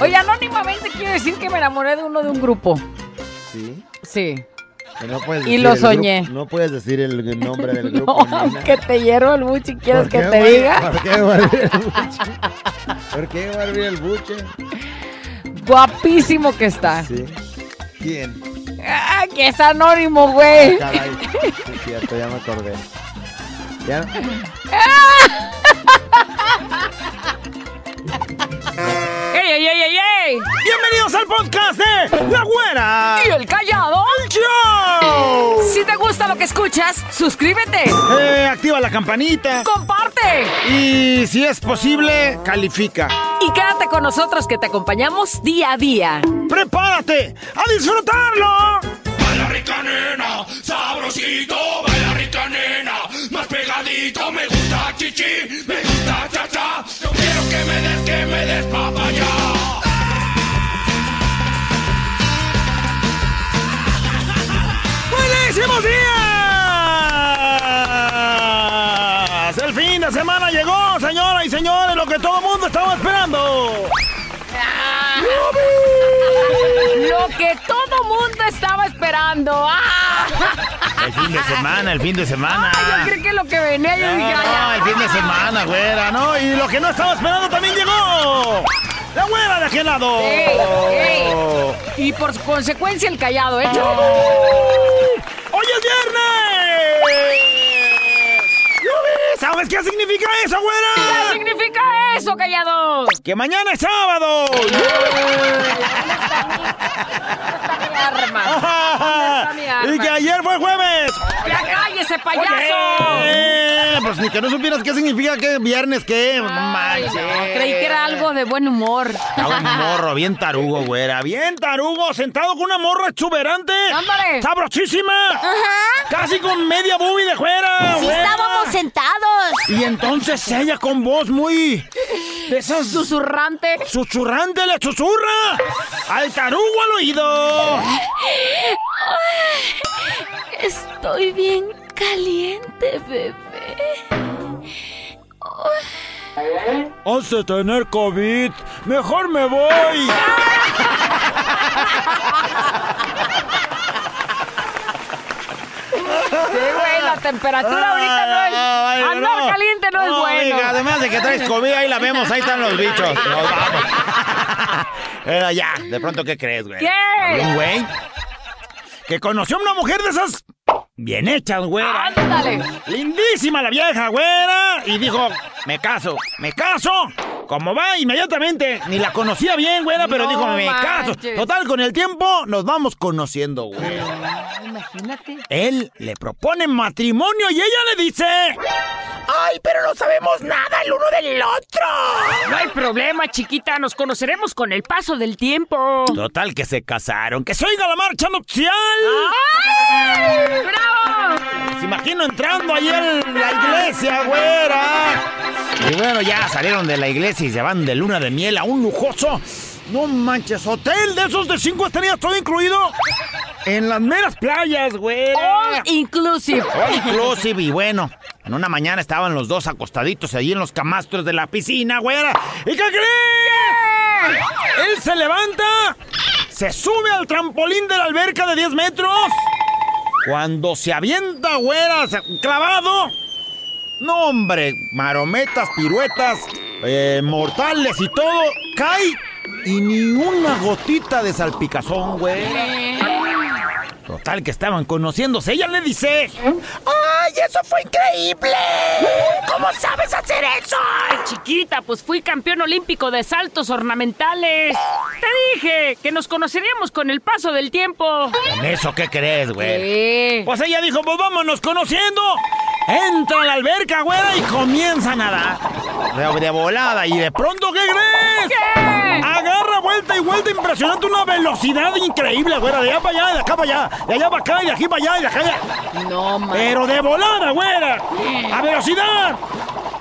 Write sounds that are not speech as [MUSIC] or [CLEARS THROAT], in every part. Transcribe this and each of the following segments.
Oye, anónimamente quiero decir que me enamoré de uno de un grupo. Sí. Sí. No Y lo grupo- soñé. no puedes decir el nombre del [LAUGHS] No, grupo. Nina. aunque [LAUGHS] te hiervo el buche, ¿quieres ¿Por que te diga? ¿Por qué va a hervir el [LAUGHS] buche? ¿Por qué va a hervir el buche? Guapísimo que está. Sí. ¿Quién? Ah, que es anónimo, güey. Caray. Sí, es cierto, ya me acordé. ¿Ya? ¡Ey, ey, ey, ey, ey! Bienvenidos al podcast de La Güera. ¿Y el callado? ¡Show! Si te gusta lo que escuchas, suscríbete, Eh, activa la campanita. comparte Y si es posible, califica. y quédate con nosotros que te acompañamos día a día. ¡Prepárate a disfrutarlo! Baila rica nena, sabrosito, baila rica nena, más pegadito, me gusta chichi, me gusta cha cha, yo quiero que me des, que me des papaya. ¡Buenísimos días! El fin de semana llegó, señoras y señores, lo que todo el mundo estaba esperando. Lo que todo mundo estaba esperando. ¡Ah! El fin de semana, el fin de semana. Ay, yo creí que lo que venía, yo No, dije, no, el fin de semana, güera, ¿no? Y lo que no estaba esperando también llegó. La güera de aquel lado. Ey, ey. Y por consecuencia el callado, ¿eh? ¡Hoy es viernes! ¿Sabes qué significa eso, ¿Qué güera? significa eso, callado? ¡Que mañana es sábado! mi arma? ¿Dónde está mi arma? ¡Y que ayer fue jueves! ¡Ya cállese, payaso! Eh, Pues ni que no supieras qué significa que viernes, ¿qué? Ay, no, creí que era algo de buen humor. Está un morro bien tarugo, güera. Bien tarugo, sentado con una morra exuberante. ¡Ándale! ¡Sabrosísima! Casi con media boobie de fuera, Sí güera. estábamos sentados. Y entonces ella con voz muy... De esas... Susurrante. ¡Susurrante le susurra! ¡Al tarugo al oído! Estoy bien caliente, bebé. Has de tener COVID. Mejor me voy. [LAUGHS] Sí, güey, la temperatura ahorita no es. Ay, Andar no. caliente no, es bueno. amiga, además de que traes [LAUGHS] COVID, ahí la vemos, ahí están los bichos. [LAUGHS] Nos vamos. Era ya, de pronto, ¿qué crees, güey? ¿Qué? Un güey que conoció a una mujer de esas bien hechas, güera. Ándale. Lindísima la vieja, güera. Y dijo, me caso, me caso. Como va inmediatamente. Ni la conocía bien, güera, pero No dijo, me caso. manches. Total, con el tiempo nos vamos conociendo, güey. Imagínate. Él le propone matrimonio y ella le dice... ¡Ay, pero no sabemos nada el uno del otro! No hay problema, chiquita. Nos conoceremos con el paso del tiempo. Total, que se casaron. ¡Que se oiga la marcha nupcial! ¡Ay! ¡Bravo! Se imagino entrando ahí en la iglesia, güera. Y bueno, ya salieron de la iglesia y se van de luna de miel a un lujoso. No manches, hotel de esos de cinco estrellas, todo incluido. En las meras playas, güera. All inclusive. All inclusive, y bueno, en una mañana estaban los dos acostaditos allí en los camastros de la piscina, güera. ¿Y qué crees? Él se levanta, se sube al trampolín de la alberca de 10 metros. Cuando se avienta, güera, clavado. No, hombre, marometas, piruetas, eh, mortales y todo, cae y ni una gotita de salpicazón, güey. Total, que estaban conociéndose. Ella le dice: ¡Ay, eso fue increíble! ¿Cómo sabes hacer eso? Chiquita, pues fui campeón olímpico de saltos ornamentales. Te dije que nos conoceríamos con el paso del tiempo. ¿En eso qué crees, güey? Pues ella dijo: Pues vámonos conociendo. Entra a la alberca, güera, y comienza a nadar. De, de volada. Y de pronto, ¿qué crees? ¿Qué? Agarra vuelta y vuelta impresionante, una velocidad increíble, güera. De allá para allá, de acá para allá, de allá para acá, y de aquí para allá, y de acá para allá. No, man. Pero de volada, güera. A velocidad.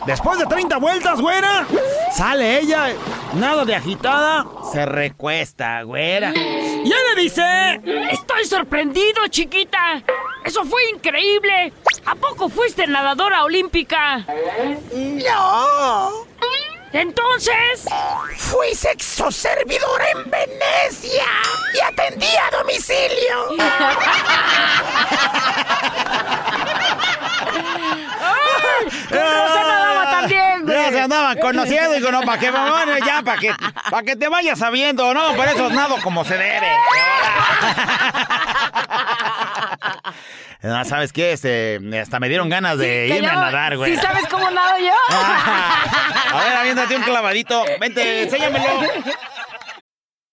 Después de 30 vueltas, güera, sale ella, nada de agitada, se recuesta, güera. Y él le dice, Estoy sorprendido, chiquita. Eso fue increíble. ¿A poco fuiste nadadora olímpica? no. Entonces, Fui sexo servidor en Venecia y atendí a domicilio. Ya se andaban conociendo y digo, no, para que, bueno, ya, para que, para que te vayas sabiendo, no, por eso nado como se debe. No, [LAUGHS] ¿sabes qué? Este, hasta me dieron ganas de Que irme yo- a nadar, güey. ¿Sí sabes cómo nado yo? [LAUGHS] A ver, aviéntate un clavadito. Vente, enséñamelo.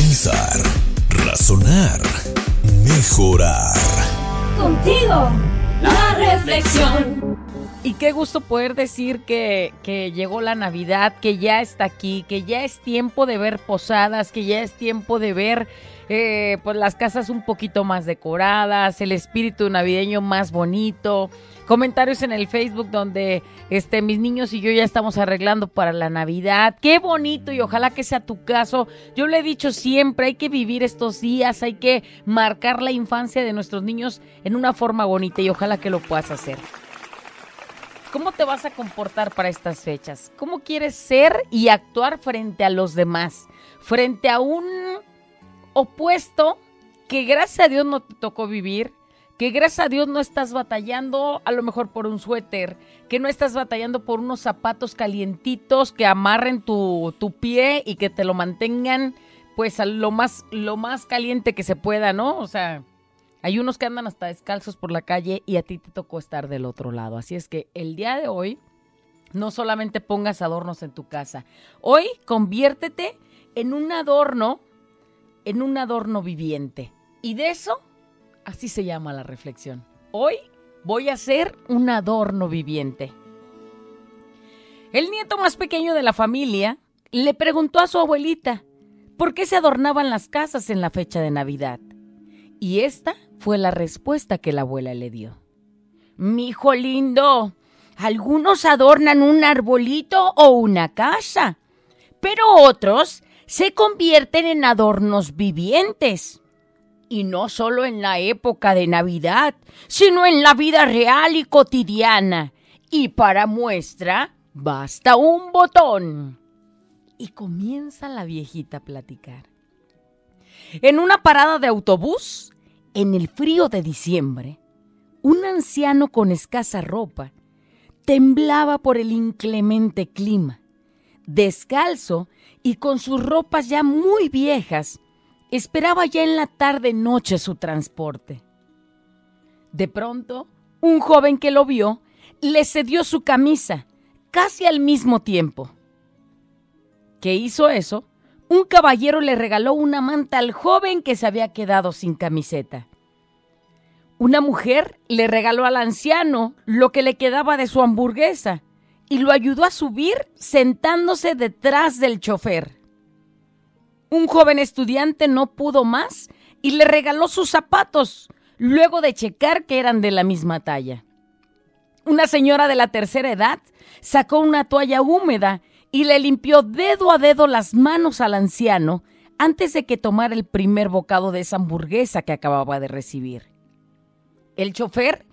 Pensar, razonar, mejorar. Contigo, la reflexión. Y qué gusto poder decir que, que llegó la Navidad, que ya está aquí, que ya es tiempo de ver posadas, que ya es tiempo de ver eh, pues las casas un poquito más decoradas, el espíritu navideño más bonito. Comentarios en el Facebook donde este, mis niños y yo ya estamos arreglando para la Navidad. Qué bonito y ojalá que sea tu caso. Yo le he dicho siempre, hay que vivir estos días, hay que marcar la infancia de nuestros niños en una forma bonita y ojalá que lo puedas hacer. ¿Cómo te vas a comportar para estas fechas? ¿Cómo quieres ser y actuar frente a los demás? Frente a un opuesto que gracias a Dios no te tocó vivir, que gracias a Dios no estás batallando a lo mejor por un suéter, que no estás batallando por unos zapatos calientitos que amarren tu, tu pie y que te lo mantengan pues a lo más, lo más caliente que se pueda, ¿no? O sea, hay unos que andan hasta descalzos por la calle y a ti te tocó estar del otro lado. Así es que el día de hoy no solamente pongas adornos en tu casa. Hoy conviértete en un adorno, en un adorno viviente. Y de eso, así se llama la reflexión. Hoy voy a ser un adorno viviente. El nieto más pequeño de la familia le preguntó a su abuelita por qué se adornaban las casas en la fecha de Navidad. Y esta fue la respuesta que la abuela le dio. Mi hijo lindo, algunos adornan un arbolito o una casa, pero otros se convierten en adornos vivientes. Y no solo en la época de Navidad, sino en la vida real y cotidiana. Y para muestra, basta un botón. Y comienza la viejita a platicar. En una parada de autobús, en el frío de diciembre, un anciano con escasa ropa temblaba por el inclemente clima. Descalzo y con sus ropas ya muy viejas, esperaba ya en la tarde noche su transporte. De pronto, un joven que lo vio le cedió su camisa, casi al mismo tiempo. ¿Qué hizo eso? Un caballero le regaló una manta al joven que se había quedado sin camiseta. Una mujer le regaló al anciano lo que le quedaba de su hamburguesa y lo ayudó a subir sentándose detrás del chofer. Un joven estudiante no pudo más y le regaló sus zapatos luego de checar que eran de la misma talla. Una señora de la tercera edad sacó una toalla húmeda y le limpió dedo a dedo las manos al anciano antes de que tomara el primer bocado de esa hamburguesa que acababa de recibir. El chofer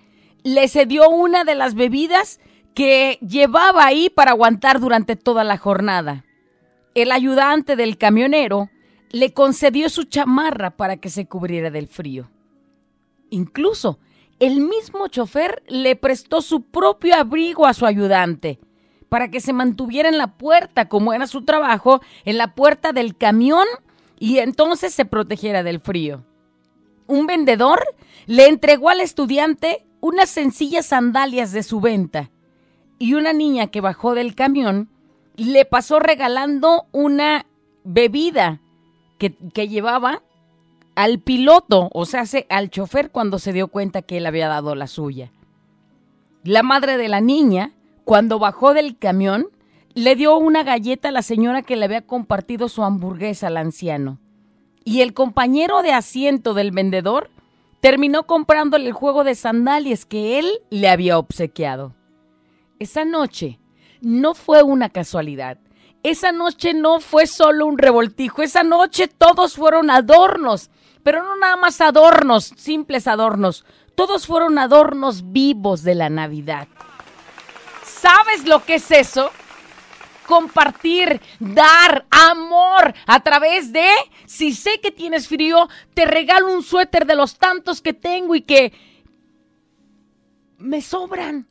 le cedió una de las bebidas que llevaba ahí para aguantar durante toda la jornada. El ayudante del camionero le concedió su chamarra para que se cubriera del frío. Incluso el mismo chofer le prestó su propio abrigo a su ayudante para que se mantuviera en la puerta, como era su trabajo, en la puerta del camión y entonces se protegiera del frío. Un vendedor le entregó al estudiante unas sencillas sandalias de su venta y una niña que bajó del camión le pasó regalando una bebida que, que llevaba al piloto, o sea, al chofer cuando se dio cuenta que él había dado la suya. La madre de la niña Cuando bajó del camión, le dio una galleta a la señora que le había compartido su hamburguesa al anciano. Y el compañero de asiento del vendedor terminó comprándole el juego de sandalias que él le había obsequiado. Esa noche no fue una casualidad. Esa noche no fue solo un revoltijo. Esa noche todos fueron adornos. Pero no nada más adornos, simples adornos. Todos fueron adornos vivos de la Navidad. ¿Sabes lo que es eso? compartir, dar amor a través de, si sé que tienes frío, te regalo un suéter de los tantos que tengo y que me sobran.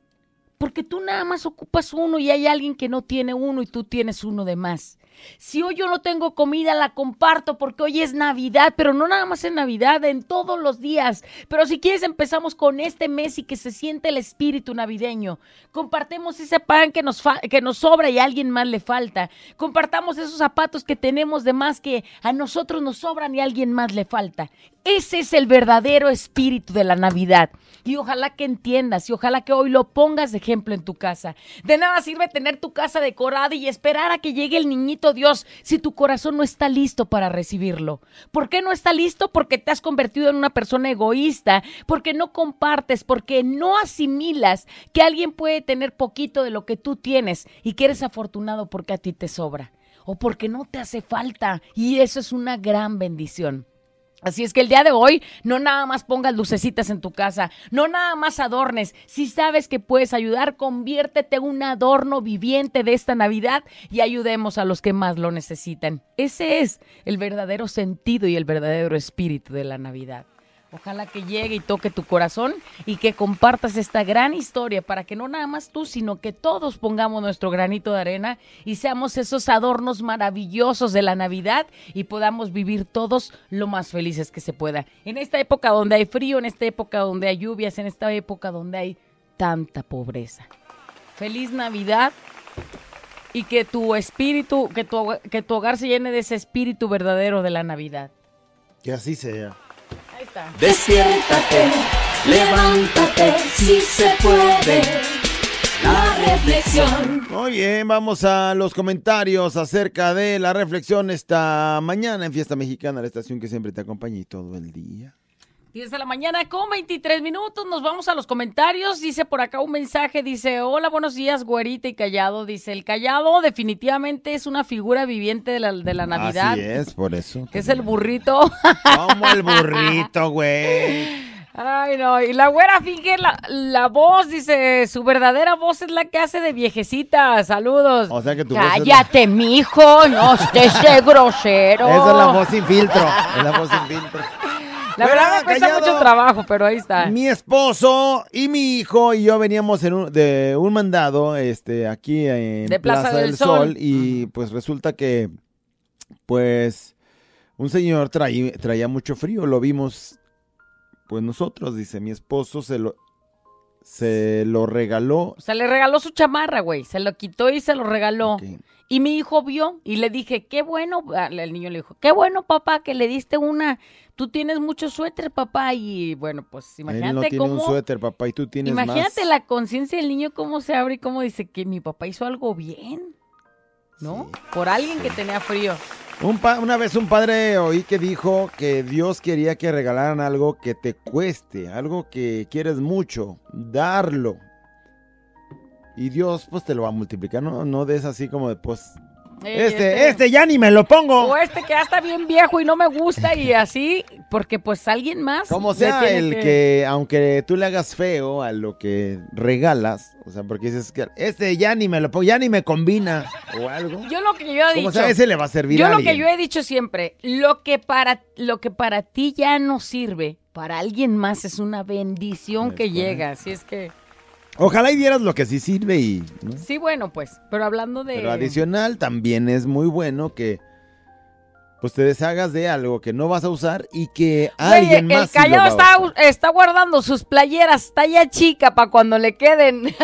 Porque tú nada más ocupas uno y hay alguien que no tiene uno y tú tienes uno de más. Si hoy yo no tengo comida, la comparto porque hoy es Navidad, pero no nada más en Navidad, en todos los días. Pero si quieres, empezamos con este mes y que se siente el espíritu navideño. Compartemos ese pan que nos, que nos sobra y a alguien más le falta. Compartamos esos zapatos que tenemos de más que a nosotros nos sobran y a alguien más le falta. Ese es el verdadero espíritu de la Navidad. Y ojalá que entiendas y ojalá que hoy lo pongas de ejemplo en tu casa. De nada sirve tener tu casa decorada y esperar a que llegue el niñito Dios si tu corazón no está listo para recibirlo. ¿Por qué no está listo? Porque te has convertido en una persona egoísta, porque no compartes, porque no asimilas que alguien puede tener poquito de lo que tú tienes y que eres afortunado porque a ti te sobra o porque no te hace falta. Y eso es una gran bendición. Así es que el día de hoy no nada más pongas lucecitas en tu casa, no nada más adornes. Si sabes que puedes ayudar, conviértete en un adorno viviente de esta Navidad y ayudemos a los que más lo necesitan. Ese es el verdadero sentido y el verdadero espíritu de la Navidad. Ojalá que llegue y toque tu corazón y que compartas esta gran historia para que no nada más tú, sino que todos pongamos nuestro granito de arena y seamos esos adornos maravillosos de la Navidad y podamos vivir todos lo más felices que se pueda. En esta época donde hay frío, en esta época donde hay lluvias, en esta época donde hay tanta pobreza. Feliz Navidad y que tu espíritu, que tu, que tu hogar se llene de ese espíritu verdadero de la Navidad. Que así sea. Despiértate, levántate, si se puede. La reflexión. Muy bien, vamos a los comentarios acerca de la reflexión esta mañana en Fiesta Mexicana, la estación que siempre te acompaña y todo el día. 10 de la mañana con 23 minutos. Nos vamos a los comentarios. Dice por acá un mensaje. Dice, hola, buenos días, güerita y callado. Dice, el callado definitivamente es una figura viviente de la, de la Navidad. Así es, por eso. Es el burrito. Como el burrito, güey. Ay, no. Y la güera finge la, la voz. Dice, su verdadera voz es la que hace de viejecita. Saludos. O sea que tu voz la- Cállate, mijo. No estés grosero. Esa es la voz sin filtro. Es la voz sin filtro. La verdad me cuesta callado. mucho trabajo, pero ahí está. Mi esposo y mi hijo y yo veníamos en un- de un mandado este, aquí en De Plaza del Sol. y pues resulta que pues un señor traí- traía mucho frío, lo vimos pues nosotros, dice mi esposo se lo se lo regaló. O sea, le regaló su chamarra, güey. Se lo quitó y se lo regaló. Y mi hijo vio y le dije, qué bueno, ah, el niño le dijo, qué bueno, papá, que le diste una, tú tienes mucho suéter, papá. Y bueno, pues Él imagínate no tiene cómo, un suéter, papá, y tú tienes imagínate más. la conciencia del niño cómo se abre y cómo dice que mi papá hizo algo bien, ¿no? Sí. Por alguien que tenía frío. Un pa- una vez un padre oí que dijo que Dios quería que regalaran algo que te cueste, algo que quieres mucho, darlo. Y Dios pues te lo va a multiplicar, no, no des así como de pues, Eh, este, este ya ni me lo pongo. O este que ya está bien viejo y no me gusta y [LAUGHS] así, porque pues alguien más. Como sea el que... aunque tú le hagas feo a lo que regalas, o sea, porque dices que este ya ni me lo pongo, ya ni me combina o algo. Yo lo que yo he dicho. sea, ese le va a servir Yo a lo que yo he dicho siempre, lo que para lo que para ti ya no sirve, para alguien más es una bendición Es que correcto. llega. Así es que Ojalá y dieras lo que sí sirve y... ¿no? sí, bueno, pues, pero hablando de Pero adicional también es muy bueno que pues te deshagas de algo que no vas a usar y que Güey, alguien el más sí lo callado va a está, está guardando sus playeras talla chica para cuando le queden. [LAUGHS]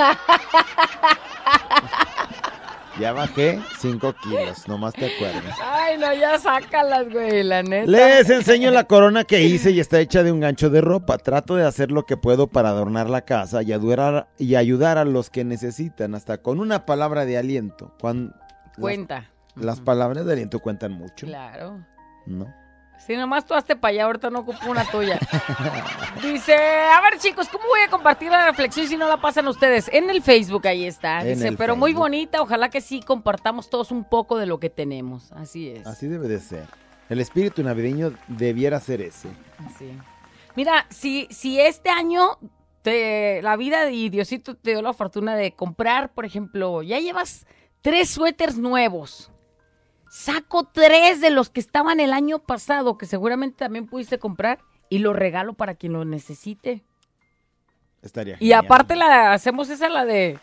Ya bajé 5 kilos, nomás te acuerdas. Ay, no, ya sácalas, güey, la neta. Les enseño la corona que hice y está hecha de un gancho de ropa. Trato de hacer lo que puedo para adornar la casa y ayudar, y ayudar a los que necesitan, hasta con una palabra de aliento. Cuando Cuenta. Las, las palabras de aliento cuentan mucho. Claro. ¿No? Si nomás tú hazte para allá, ahorita no ocupo una tuya. Dice, a ver chicos, ¿cómo voy a compartir la reflexión si no la pasan ustedes? En el Facebook ahí está. Dice, pero muy bonita, ojalá que sí compartamos todos un poco de lo que tenemos. Así es. Así debe de ser. El espíritu navideño debiera ser ese. así. Mira, si, si este año te, la vida y Diosito te dio la fortuna de comprar, por ejemplo, ya llevas tres suéteres nuevos. Saco tres de los que estaban el año pasado, que seguramente también pudiste comprar, y los regalo para quien lo necesite. Estaría Y aparte la hacemos esa la de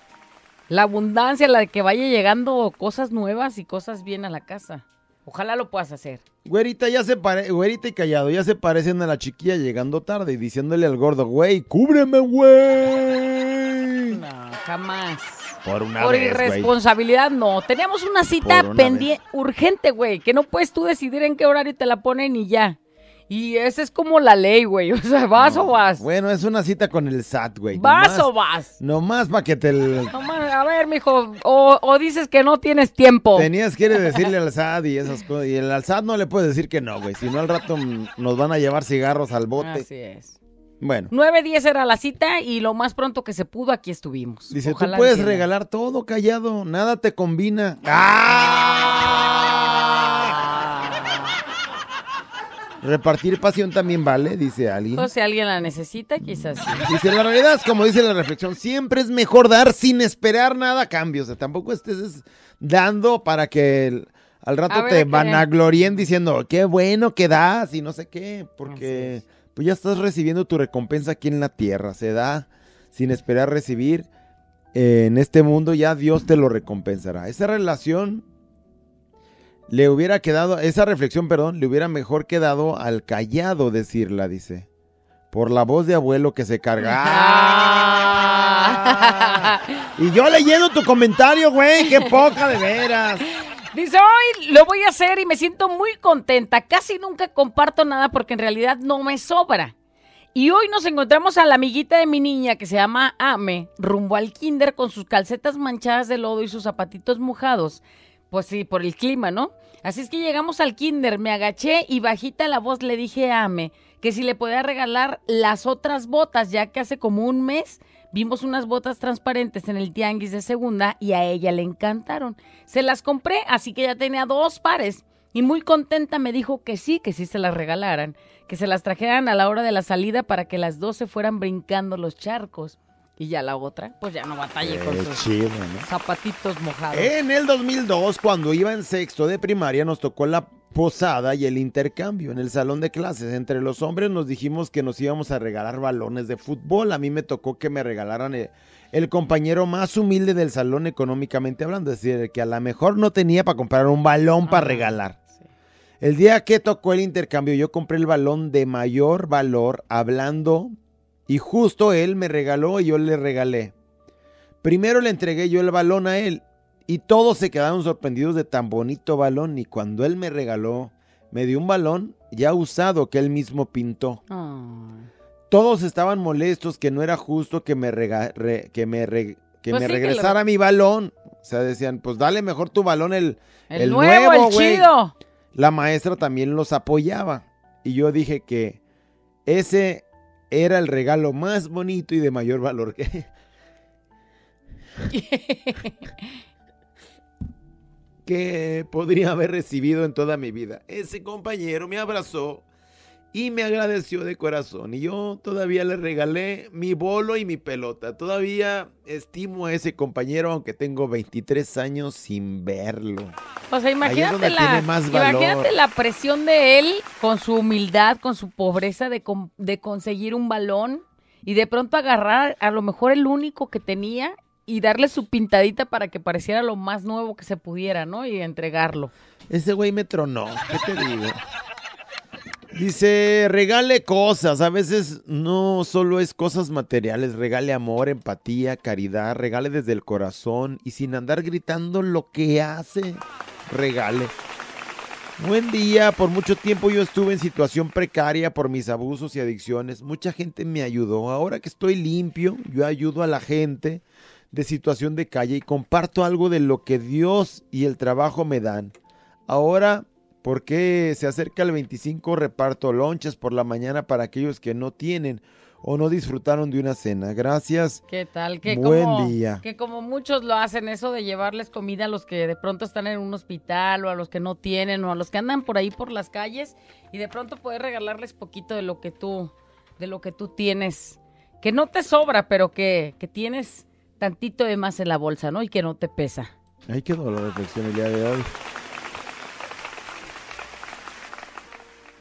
la abundancia, la de que vaya llegando cosas nuevas y cosas bien a la casa. Ojalá lo puedas hacer. Güerita, ya se pare... Güerita y callado, ya se parecen a la chiquilla llegando tarde y diciéndole al gordo, güey, cúbreme, güey. No, jamás. Por una Por vez, güey. irresponsabilidad, no. Teníamos una cita una pendiente, urgente, güey, que no puedes tú decidir en qué horario te la ponen y ya. Y esa es como la ley, güey. [LAUGHS] O sea, ¿vas o vas? Bueno, es una cita con el SAT, güey. ¿Vas Nomás- o vas? Nomás para que te... l- No, man, a ver, mijo, o, o dices que no tienes tiempo. Tenías que decirle al SAT y esas cosas. Y el al SAT no le puedes decir que no, güey. Si no, al rato nos van a llevar cigarros al bote. Así es. Bueno. 9.10 era la cita y lo más pronto que se pudo aquí estuvimos. Dice, Ojalá tú puedes regalar todo callado, nada te combina. ¡Ah! [LAUGHS] Repartir pasión también vale, dice alguien. O si alguien la necesita, quizás sí. Dice, la realidad es como dice la reflexión, siempre es mejor dar sin esperar nada a cambio. O sea, tampoco estés dando para que el- al rato A ver, te ¿qué? vanaglorien diciendo, qué bueno que das y no sé qué, porque pues ya estás recibiendo tu recompensa aquí en la tierra. Se da sin esperar recibir. Eh, en este mundo ya Dios te lo recompensará. Esa relación le hubiera quedado, esa reflexión, perdón, le hubiera mejor quedado al callado decirla, dice. Por la voz de abuelo que se carga. ¡Ah! [LAUGHS] Y yo leyendo tu comentario, güey, qué poca de veras. Dice, hoy lo voy a hacer y me siento muy contenta. Casi nunca comparto nada porque en realidad no me sobra. Y hoy nos encontramos a la amiguita de mi niña que se llama Ame, rumbo al kinder con sus calcetas manchadas de lodo y sus zapatitos mojados. Pues sí, por el clima, ¿no? Así es que llegamos al kinder, me agaché y bajita la voz le dije a Ame que si le podía regalar las otras botas, ya que hace como un mes vimos unas botas transparentes en el tianguis de segunda y a ella le encantaron. Se las compré, así que ya tenía dos pares. Y muy contenta me dijo que sí, que sí se las regalaran, que se las trajeran a la hora de la salida para que las dos se fueran brincando los charcos. Y ya la otra, pues ya no batalle con Qué sus chido, ¿no? zapatitos mojados. En el 2002, cuando iba en sexto de primaria, nos tocó la posada y el intercambio en el salón de clases. Entre los hombres nos dijimos que nos íbamos a regalar balones de fútbol. A mí me tocó que me regalaran el, el compañero más humilde del salón económicamente hablando. Es decir, el que a lo mejor no tenía para comprar un balón para Ajá, regalar. sí. El día que tocó el intercambio, yo compré el balón de mayor valor hablando y justo él me regaló y yo le regalé. Primero le entregué yo el balón a él y todos se quedaron sorprendidos de tan bonito balón y cuando él me regaló, me dio un balón ya usado que él mismo pintó. Ay. Todos estaban molestos que no era justo que me, rega- re- que me, re- que Pues me sí, que lo- regresara mi balón. O sea, decían, pues dale mejor tu balón el, El, El nuevo, nuevo, el chido. la maestra también los apoyaba. Y yo dije que ese era el regalo más bonito y de mayor valor que... [LAUGHS] [LAUGHS] que podría haber recibido en toda mi vida. Ese compañero me abrazó y me agradeció de corazón. Y yo todavía le regalé mi bolo y mi pelota. Todavía estimo a ese compañero, aunque tengo 23 años sin verlo. O sea, imagínate, la, imagínate la presión de él con su humildad, con su pobreza de conseguir un balón y de pronto agarrar a lo mejor el único que tenía y darle su pintadita para que pareciera lo más nuevo que se pudiera, ¿no? Y entregarlo. Ese güey me tronó. ¿Qué te digo? Dice, regale cosas. A veces no solo es cosas materiales. Regale amor, empatía, caridad. Regale desde el corazón y sin andar gritando lo que hace. Regale. Buen día, por mucho tiempo yo estuve en situación precaria por mis abusos y adicciones. Mucha gente me ayudó. Ahora que estoy limpio, yo ayudo a la gente de situación de calle y comparto algo de lo que Dios y el trabajo me dan. Ahora, porque se acerca el 25, reparto lonches por la mañana para aquellos que no tienen o no disfrutaron de una cena. Gracias. ¿Qué tal? Que Buen como, día. Que como muchos lo hacen, eso de llevarles comida a los que de pronto están en un hospital o a los que no tienen o a los que andan por ahí por las calles y de pronto poder regalarles poquito de lo que tú, de lo que tú tienes. Que no te sobra, pero que, que tienes tantito de más en la bolsa, ¿no? Y que no te pesa. Ahí quedó la reflexión el día de hoy.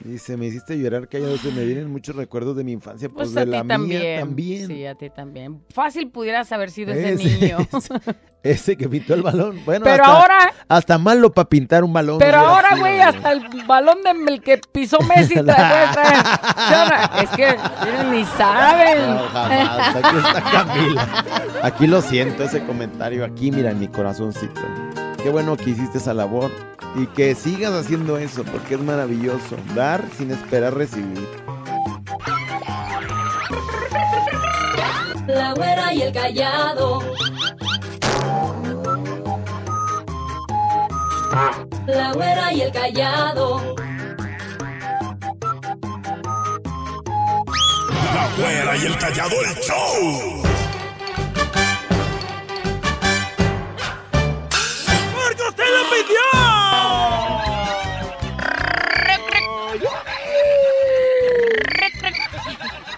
Dice, me hiciste llorar, que a veces me vienen muchos recuerdos de mi infancia, pues, Pues de a ti la también. mía también. Sí, a ti también. Fácil pudieras haber sido ese Ese- niño. [LAUGHS] [LAUGHS] [LAUGHS] Ese que pintó el balón. Bueno, Pero hasta, ahora- Hasta malo para pintar un balón. Pero ahora, güey, hasta el balón del que pisó Messi. [LAUGHS] Es que miren, ni saben. No, jamás. Aquí está Camila. Aquí lo siento, ese comentario. Aquí, mira, en mi corazoncito. Qué bueno que hiciste esa labor. Y que sigas haciendo eso, porque es maravilloso. Dar sin esperar recibir. La güera y el callado. La güera y el callado. La güera y el callado el show. ¡Porque usted lo pidió!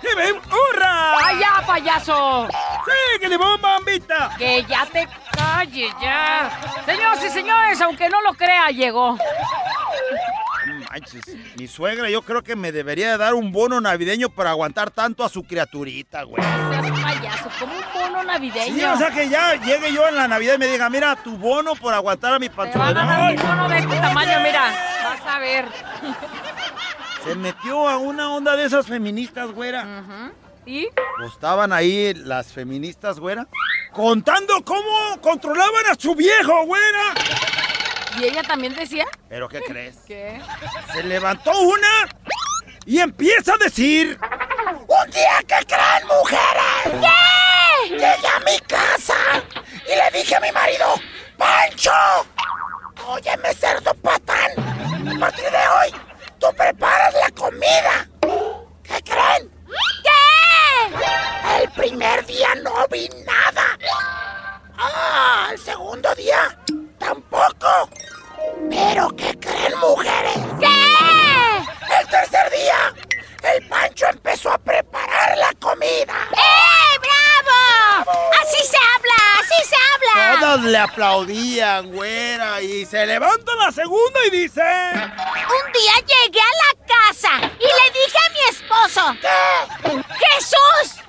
¡Que ven, hurra! ¡Ay, ya, payaso! ¡Sí, que le bomba, bombita! Que ya te calles, ya. Señoras y señores, aunque no lo crea, llegó. Manches, mi suegra yo creo que me debería de dar un bono navideño para aguantar tanto a su criaturita, güey. Seas payaso, como un bono navideño. Sí, o sea que ya llegue yo en la Navidad y me diga, mira, tu bono por aguantar a mi Te van a dar panzona. un bono de este tamaño, mira. Vas a ver. Se metió a una onda de esas feministas, güera. Ujú. ¿Y? Pues estaban ahí las feministas, güera, contando cómo controlaban a su viejo, güera. ¿Y ella también decía? ¿Pero qué crees? [LAUGHS] ¿Qué? Se levantó una y empieza a decir... ¡Un día que creen, mujeres! ¿Qué? Llegué a mi casa y le dije a mi marido, ¡Pancho! Óyeme, cerdo patán. A partir de hoy, tú preparas la comida. ¿Qué creen? ¿Qué? El primer día no vi nada. Ah, el segundo día tampoco. ¿Pero qué creen, mujeres? ¿Qué? El tercer día, el Pancho empezó a preparar la comida. ¡Eh, bravo! ¡Así se habla! ¡Así se habla! Todas le aplaudían, güera, y se levanta la segunda y dice... Un día llegué a la casa y le dije a mi esposo: ¡Jesús!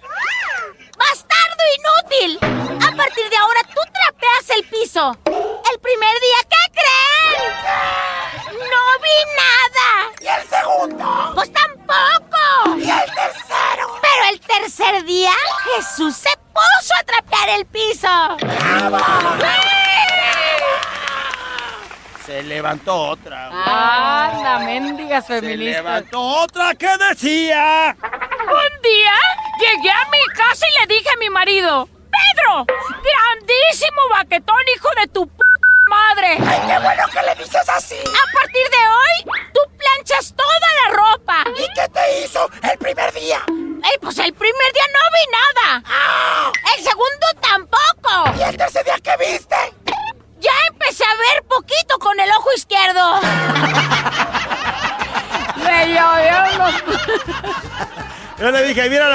¡Bastardo inútil! A partir de ahora tú trapeas el piso. El primer día, ¿qué creen? ¡No vi nada! ¿Y el segundo? ¡Pues tampoco! ¿Y el tercero? Pero el tercer día, Jesús se puso a trapear el piso. Se levantó otra. güey. Anda, mendigas Se feministas. levantó otra que decía... Un día llegué a mi casa y le dije a mi marido, Pedro, grandísimo baquetón, hijo de tu p madre. ¡Ay, qué bueno que le dices así! A partir de hoy, tú planchas toda la ropa. ¿Y qué te hizo el primer día? Ey, pues el primer día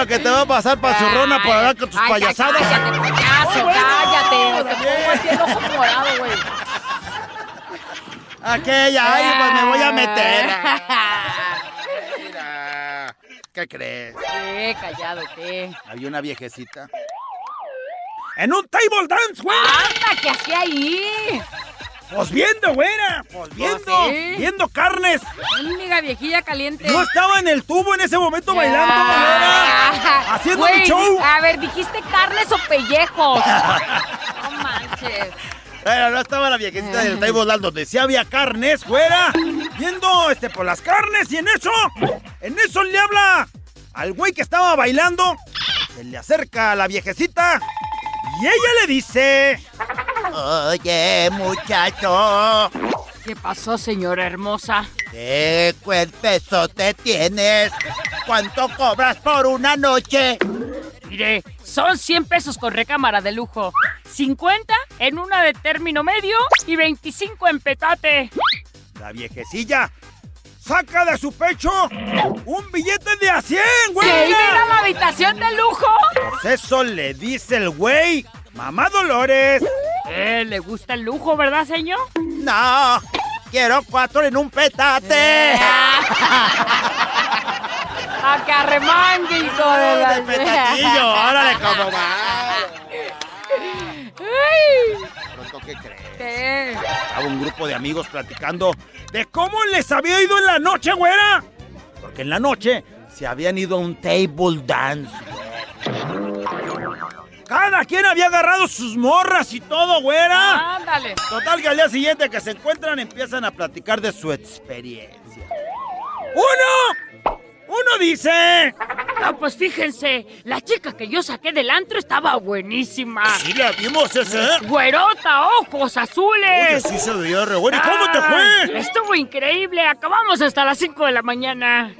lo que te va a pasar, panzurrona, por hablar con tus Ay, ya payasadas. Cállate, payaso, Oh, bueno, cállate. Te pongo así el ojo morado, güey. Aquella, ay, pues me voy a meter. Mira, ¿qué crees? ¿Qué? Callado, ¿qué? Había una viejecita. En un table dance, güey. ¡Anda, qué hacía ahí! Pues viendo, güera. Pues viendo. sí. Viendo carnes. Mendiga viejilla caliente. Yo estaba en el tubo en ese momento bailando, güera. Haciendo mi show. A ver, dijiste carnes o pellejos. [LAUGHS] No manches. Pero no estaba la viejecita del table dance donde sí había carnes, güera. viendo este, por las carnes y en eso, en eso le habla al güey que estaba bailando. Se le acerca a la viejecita y ella le dice... Oye, muchacho, ¿Qué pasó, señora hermosa? ¿qué cuerpezote tienes? ¿Cuánto cobras por una noche? Mire, son 100 pesos con recámara de lujo. 50 en una de término medio y 25 en petate. La viejecilla saca de su pecho un billete de a 100, güey. ¿Se ir a la habitación de lujo? Pues eso le dice el güey. Mamá Dolores. Eh, ¿le gusta el lujo, verdad, señor? No, quiero cuatro en un petate. [LAUGHS] A que arremangue, hijo de la... Petatillo, órale, como va. Pronto, ¿qué crees? ¿qué? Estaba un grupo de amigos platicando de cómo les había ido en la noche, güera. Porque en la noche se habían ido a un table dance. Cada quien había agarrado sus morras y todo, güera. Ándale. Total que al día siguiente que se encuentran empiezan a platicar de su experiencia. ¡Uno! ¡Uno dice! No, pues fíjense, la chica que yo saqué del antro estaba buenísima. Sí la vimos ese. Güerota, ojos Oye, azules. sí se veía re bueno. ¿Y cómo te fue? Estuvo increíble, acabamos hasta las 5 de la mañana.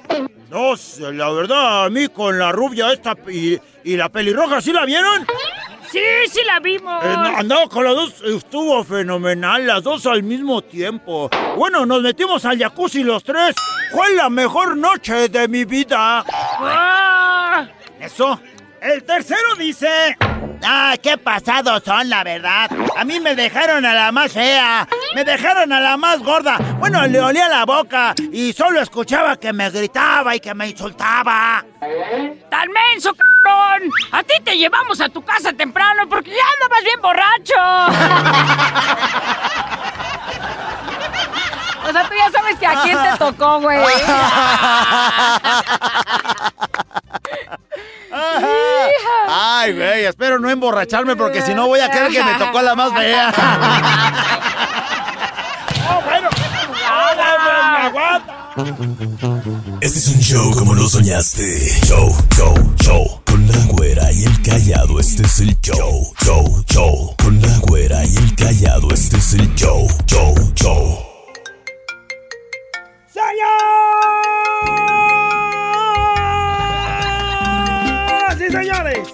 No, la verdad, a mí con la rubia esta y, y la pelirroja, ¿sí la vieron? Sí, sí la vimos. Eh, andaba con las dos, estuvo fenomenal, las dos al mismo tiempo. Bueno, nos metimos al jacuzzi los tres. Fue la mejor noche de mi vida. Ah, Eso. El tercero dice... Ah, qué pasados son, la verdad. A mí me dejaron a la más fea. Me dejaron a la más gorda. Bueno, le olía la boca y solo escuchaba que me gritaba y que me insultaba. ¡Tan menso, cabrón! A ti te llevamos a tu casa temprano porque ya andabas bien borracho. [LAUGHS] O sea, tú ya sabes que a quién te tocó, güey. [LAUGHS] Ay, güey, espero no emborracharme porque si no voy a creer que me tocó la más fea. oh, [LAUGHS] bueno. aguanta. Este es un show como lo soñaste. Show, show, show. Con la güera y el callado, este es el show. Show, show. Con la güera y el callado, este es el show. Show, show. ¡Señoras señores!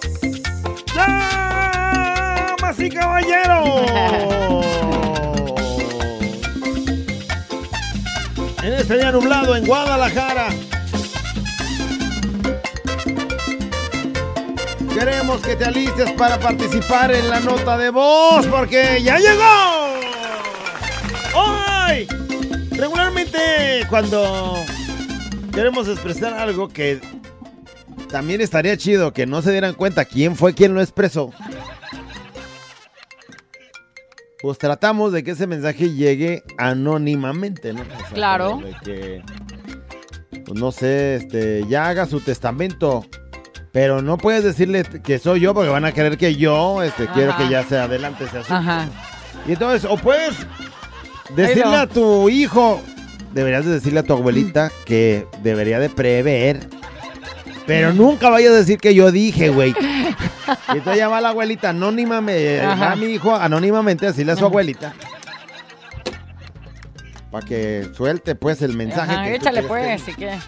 ¡Damas y caballeros! En este día nublado en Guadalajara. Queremos que te alistes para participar en la nota de voz porque ya llegó. ¡Hoy! Regularmente cuando queremos expresar algo que también estaría chido que no se dieran cuenta quién fue quien lo expresó. Pues tratamos de que ese mensaje llegue anónimamente, ¿no? O sea, Claro. de que, pues no sé, este, ya haga su testamento. Pero no puedes decirle que soy yo porque van a creer que yo este, quiero que ya se adelante ese asunto. Ajá. Y entonces, o puedes decirle a tu hijo, deberías de decirle a tu abuelita que debería de prever. Pero nunca vayas a decir que yo dije, güey. Y entonces llama a la abuelita anónimamente, a mi hijo anónimamente decirle a su abuelita. Para que suelte pues el mensaje. Ajá, que échale quieres pues, si que.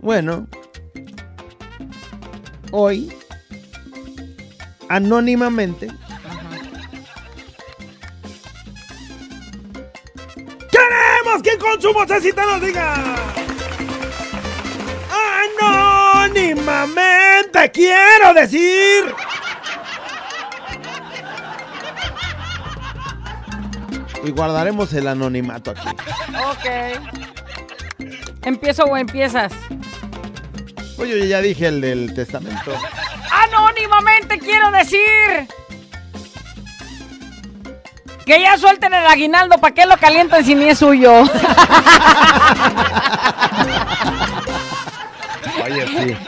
Bueno, hoy, anónimamente, queremos que Consumo Cecita nos diga. Anónimamente quiero decir. Y guardaremos el anonimato aquí. Ok. ¿Empiezo o empiezas? Pues yo ya dije el del testamento. Anónimamente quiero decir. Que ya suelten el aguinaldo, ¿para qué lo calientan si ni es suyo? [LAUGHS] Oye, sí. [LAUGHS]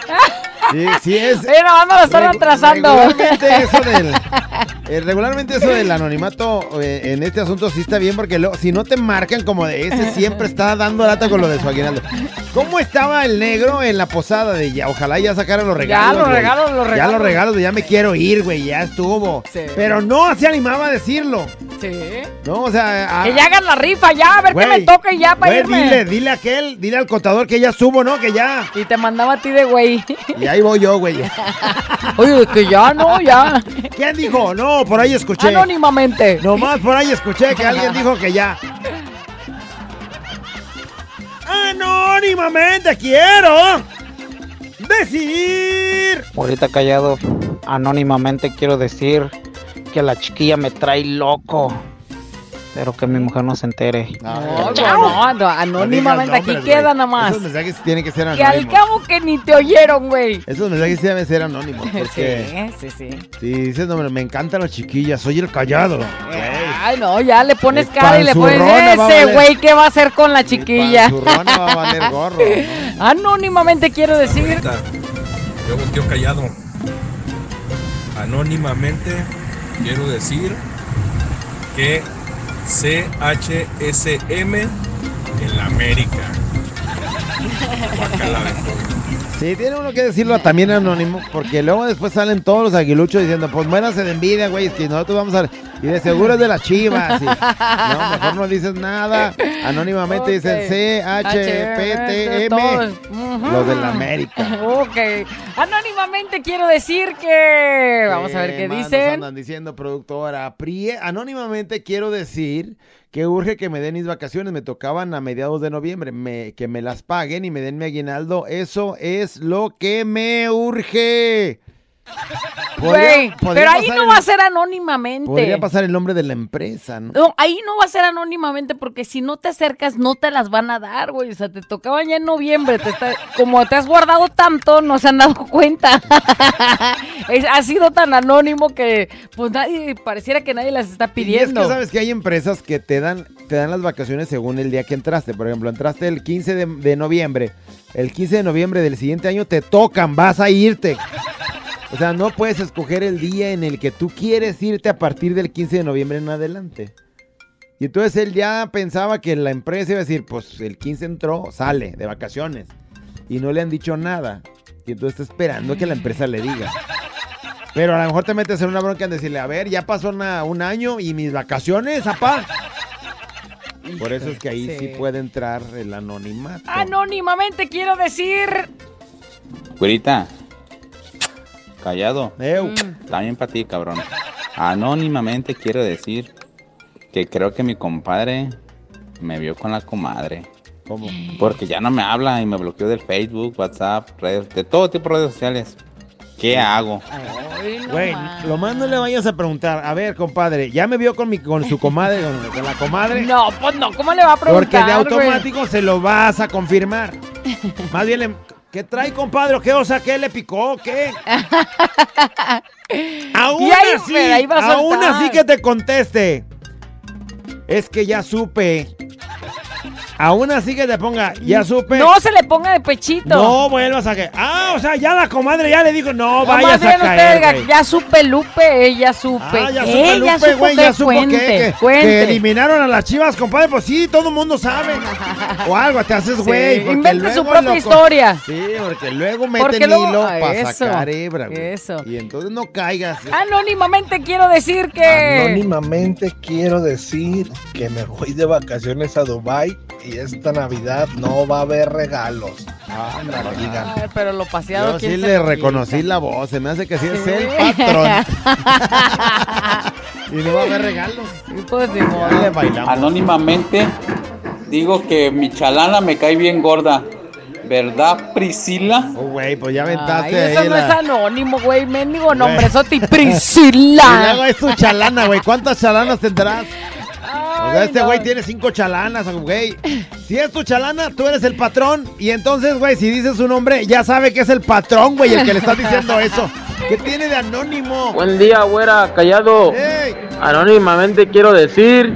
Sí, sí es. Me lo están Regu- atrasando. eso del [LAUGHS] Eh, regularmente eso del anonimato eh, en este asunto sí está bien porque si no te marcan como de ese, siempre está dando lata con lo de su aguinaldo. ¿Cómo estaba el negro en la posada de ya? Ojalá ya sacaran los regalos. los güey. regalos, los Ya regalos. los regalos, ya me quiero ir, güey, ya estuvo. Sí. Pero no se animaba a decirlo. Sí. No, o sea, a- Que ya hagan la rifa, ya, a ver qué me toca y ya para güey, irme. dile, dile a aquel, dile al contador que ya subo, ¿no? Que ya. Y te mandaba a ti de güey. Y ahí voy yo, güey. [LAUGHS] Oye, que ya no, ya. ¿Quién dijo? No, por ahí escuché. Anónimamente. Nomás por ahí escuché que alguien dijo que ya. Anónimamente quiero decir. Ahorita callado, anónimamente quiero decir que la chiquilla me trae loco. Pero que mi mujer no se entere. No, no, no, anónimamente, aquí queda nada más. Esos mensajes tienen que ser Que al anónimos. cabo que ni te oyeron, güey. Esos mensajes sí deben ser anónimos. [LAUGHS] Porque Sí, sí, sí. si dices, no, me encantan las chiquillas, soy el callado. Ay, no, ya le pones El cara y le pones ese güey, ¿qué va a hacer con la chiquilla? panzurrona va a valer [LAUGHS] gorro, Anónimamente quiero decir. Ahorita, yo volteo callado. Anónimamente quiero decir que CHSM en la América. Sí, tiene uno que decirlo también anónimo, porque luego después salen todos los aguiluchos diciendo, pues muéranse de envidia, güey, es que nosotros vamos a... Y de seguro es de las chivas. y- [LAUGHS] No, mejor no dices nada. Anónimamente dicen C-H-P-T-M. Todos. Ujú. Los de la América. Ok. Anónimamente quiero decir que. Vamos a ver qué dicen. andan diciendo, productora. Prie- Anónimamente quiero decir que urge que me den mis vacaciones. Me tocaban a mediados de noviembre. Me- que me las paguen y me den mi aguinaldo. Eso es lo que me urge. [LAUGHS] Güey, pero ahí no el- va a ser anónimamente. Podría pasar el nombre de la empresa, ¿no? No, ahí no va a ser anónimamente porque si no te acercas no te las van a dar, güey. O sea, te tocaban ya en noviembre. Te está- como te has guardado tanto, no se han dado [LAUGHS] cuenta. [LAUGHS] Es- ha sido tan anónimo que pues nadie, pareciera que nadie las está Y es pidiendo. que sabes que hay empresas que te dan, te dan las vacaciones según el día que entraste. Por ejemplo, entraste el 15 de, de noviembre. El 15 de noviembre del siguiente año te tocan, vas a irte. O sea, no puedes escoger el día en el que tú quieres irte a partir del 15 de noviembre en adelante. Y entonces él ya pensaba que la empresa iba a decir, pues el 15 entró, sale de vacaciones. Y no le han dicho nada. Y entonces está esperando que la empresa le diga. Pero a lo mejor te metes en una bronca en decirle, a ver, ya pasó una- un año y mis vacaciones, apá. Por eso es que ahí sí, Sí. puede entrar el anonimato. Anónimamente quiero decir. Güerita, callado. Eu. También para ti, cabrón. Anónimamente quiero decir que creo que mi compadre me vio con la comadre. ¿Cómo? Porque ya no me habla y me bloqueó del Facebook, WhatsApp, redes, de todo tipo de redes sociales. ¿Qué hago? Güey, lo más no le vayas a preguntar. A ver, compadre, ¿ya me vio con, mi, con su comadre, con, con la comadre? No, pues no, ¿cómo le va a preguntar? Porque de automático se lo vas a confirmar. [LAUGHS] Más bien, le- ¿qué trae, compadre? ¿Qué? O sea, ¿qué le picó? ¿Qué? [LAUGHS] aún ahí, así, aún así que te conteste. Es que ya supe. Aún así que te ponga, ya supe. No se le ponga de pechito. No vuelvas a que. Ah, o sea, ya la comadre ya le dijo, no, No, vayas a caer. ya supe Lupe, eh, ya supe. Ah, ya ¿Qué? supe, Lupe, supo güey, ya supo cuente, que, que, cuente. que eliminaron a las chivas, compadre. Pues sí, todo el mundo sabe. [LAUGHS] O algo, te haces güey. inventa su propia lo- historia. Sí, porque luego meten luego- hilo para eso, sacar hebra, güey. eso. Y entonces no caigas. Anónimamente quiero decir que. Anónimamente quiero decir que me voy de vacaciones a Dubai y esta Navidad no va a haber regalos. Ah, no digan. Ay, pero lo paseado Yo ¿quién sí le reconocí la voz. Se me hace que sí es el patrón. [LAUGHS] y no va a haber regalos. Pues ni modo. Bailamos. Anónimamente digo que mi chalana me cae bien gorda. ¿Verdad, Priscila? Oh, güey, pues ya Ay, aventaste eso ahí no la- es anónimo, güey. Mendigo nombre. Soti [LAUGHS] Y luego Priscila. es tu chalana, güey. ¿Cuántas chalanas tendrás? Sea, este no. güey tiene cinco chalanas, güey. Si es tu chalana, tú eres el patrón. Y entonces, güey, si dices su nombre, ya sabe que es el patrón, güey, el que le está diciendo eso. ¿Qué tiene de anónimo? Buen día, güera, callado. Anónimamente quiero decir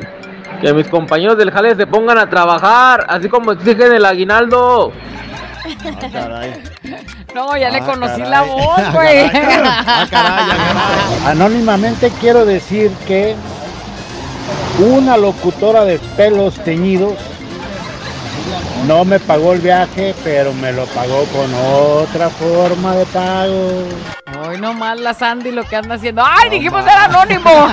que mis compañeros del jale se pongan a trabajar, así como exigen el aguinaldo. Ah, caray. No, ya le Ah, conocí caray. la voz, güey. Ah, caray, ah, Anónimamente quiero decir que una locutora de pelos teñidos no me pagó el viaje, pero me lo pagó con otra forma de pago. Hoy nomás la Sandy lo que anda haciendo. ¡Ay, dijimos era anónimo! [LAUGHS]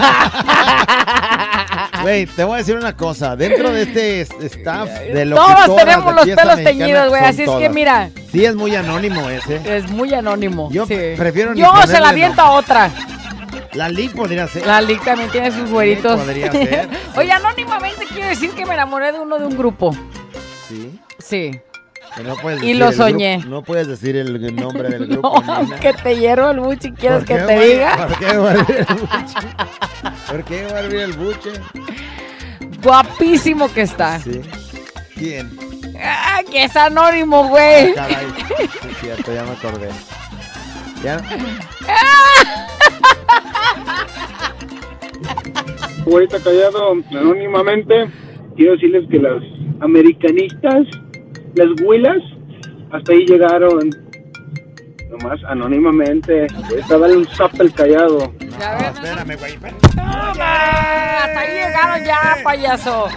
Güey, te voy a decir una cosa. Dentro de este staff de lo Todos tenemos los pelos teñidos, güey. Así es que mira, Sí, es muy anónimo ese. es muy anónimo. Yo sí. prefiero ni Yo se la aviento a otra. La Lick podría ser. La Lick también tiene sus güeritos. podría ser. [LAUGHS] Oye, anónimamente quiero decir que me enamoré de uno de un grupo. Sí. Sí. No puedes Y lo grupo- soñé. no puedes decir el [LAUGHS] nombre del No, grupo. nena. que te hierro el buche y quieres ¿Por que te diga. ¿Por qué va a abrir el [LAUGHS] buche? ¿Por qué va a abrir el buche? Guapísimo que está. Sí. ¿Quién? Ah, que es anónimo, güey. Caray. Sí, es cierto, ya me acordé. Ya. Güerita Callado, anónimamente, quiero decirles que las americanistas, las huilas, hasta ahí llegaron. Nomás anónimamente. Ahorita dale un zap al callado. espérame, güey. Toma, hasta ahí llegaron ya, payaso.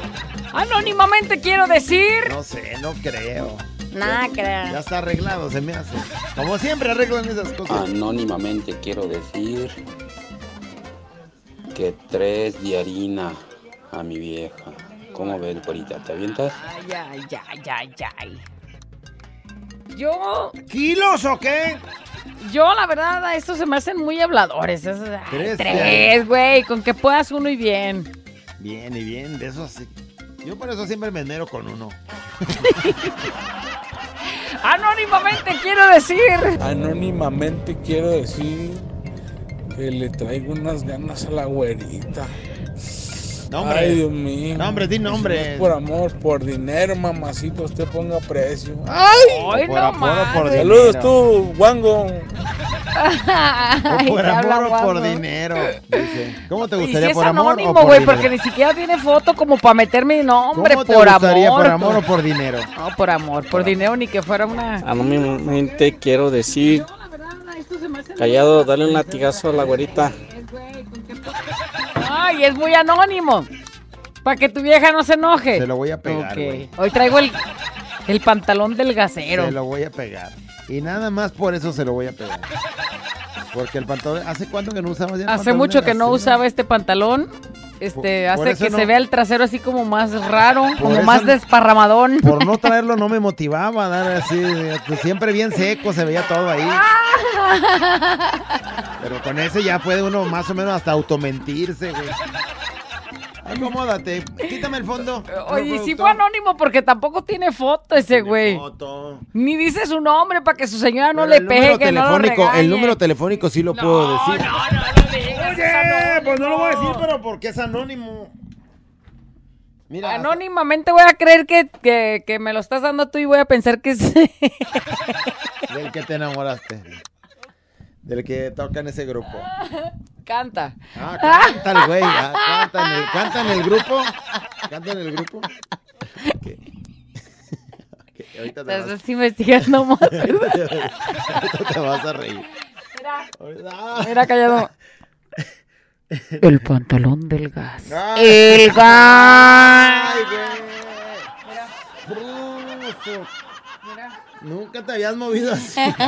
Anónimamente quiero decir. No sé, no creo. Nah, creo. Ya está arreglado, se me hace. Como siempre arreglan esas cosas. Anónimamente quiero decir que tres de harina a mi vieja. ¿Cómo ves, güerita? ¿Te avientas? Ay, ay, ay, ay, ay. Yo. ¿Kilos o qué? Yo, la verdad, a estos se me hacen muy habladores. Es- ay, Tres, tres, güey. Con que puedas uno y bien. Bien y bien, de eso sí. Yo por eso siempre me enero con uno. [LAUGHS] Anónimamente quiero decir. Anónimamente quiero decir que le traigo unas ganas a la güerita. Nombres. Ay, Dios mío. Nombres, di Si no es nombres. por amor, por dinero, mamacito, usted ponga precio. ¡Ay! Por amor o por Saludos dinero. tú, Wango. [LAUGHS] Ay, O por amor o por dinero. Dice. ¿Cómo te Y si gustaría es por amor anónimo, o por güey, dinero? porque ni siquiera tiene foto como para meter mi nombre ¿Cómo te por gustaría amor. por amor o por dinero? No, por amor, por dinero ni que fuera una. Anónimamente quiero decir, callado, dale un latigazo a la güerita. Ay, es muy anónimo. Para que tu vieja no se enoje. Se lo voy a pegar, Ok. güey. Hoy traigo el, el pantalón del gasero. Se lo voy a pegar. Y nada más por eso se lo voy a pegar. Porque el pantalón. ¿Hace cuánto que no ya el Hace mucho que no usaba este pantalón. Este, Por- hace que no- se vea el trasero así como más raro, como más no- desparramadón. Por no [LAUGHS] traerlo no me motivaba a dar así. siempre bien seco, se veía todo ahí. Pero con ese ya puede uno más o menos hasta automentirse, güey. Acomódate, quítame el fondo. Oye, y sí productor. fue anónimo porque tampoco tiene foto ese güey. Foto. Ni dice su nombre para que su señora no Pero le el número pegue, no lo telefónico, el número telefónico sí lo puedo decir. Oye, pues no lo voy a decir, pero porque es anónimo. Mira, Anónimamente voy a creer que, que, que me lo estás dando tú y voy a pensar que es... [LAUGHS] del que te enamoraste. Del que toca en ese grupo. Canta. Ah, canta el güey. ah, canta, en el, canta en el grupo. Canta en el grupo. Ahorita te Estás vas, investigando más. [LAUGHS] ahorita te vas a reír. Mira, callado. El pantalón del gas. [LAUGHS] El gas. Ay, güey. Bruso. Nunca te habías movido así. [LAUGHS]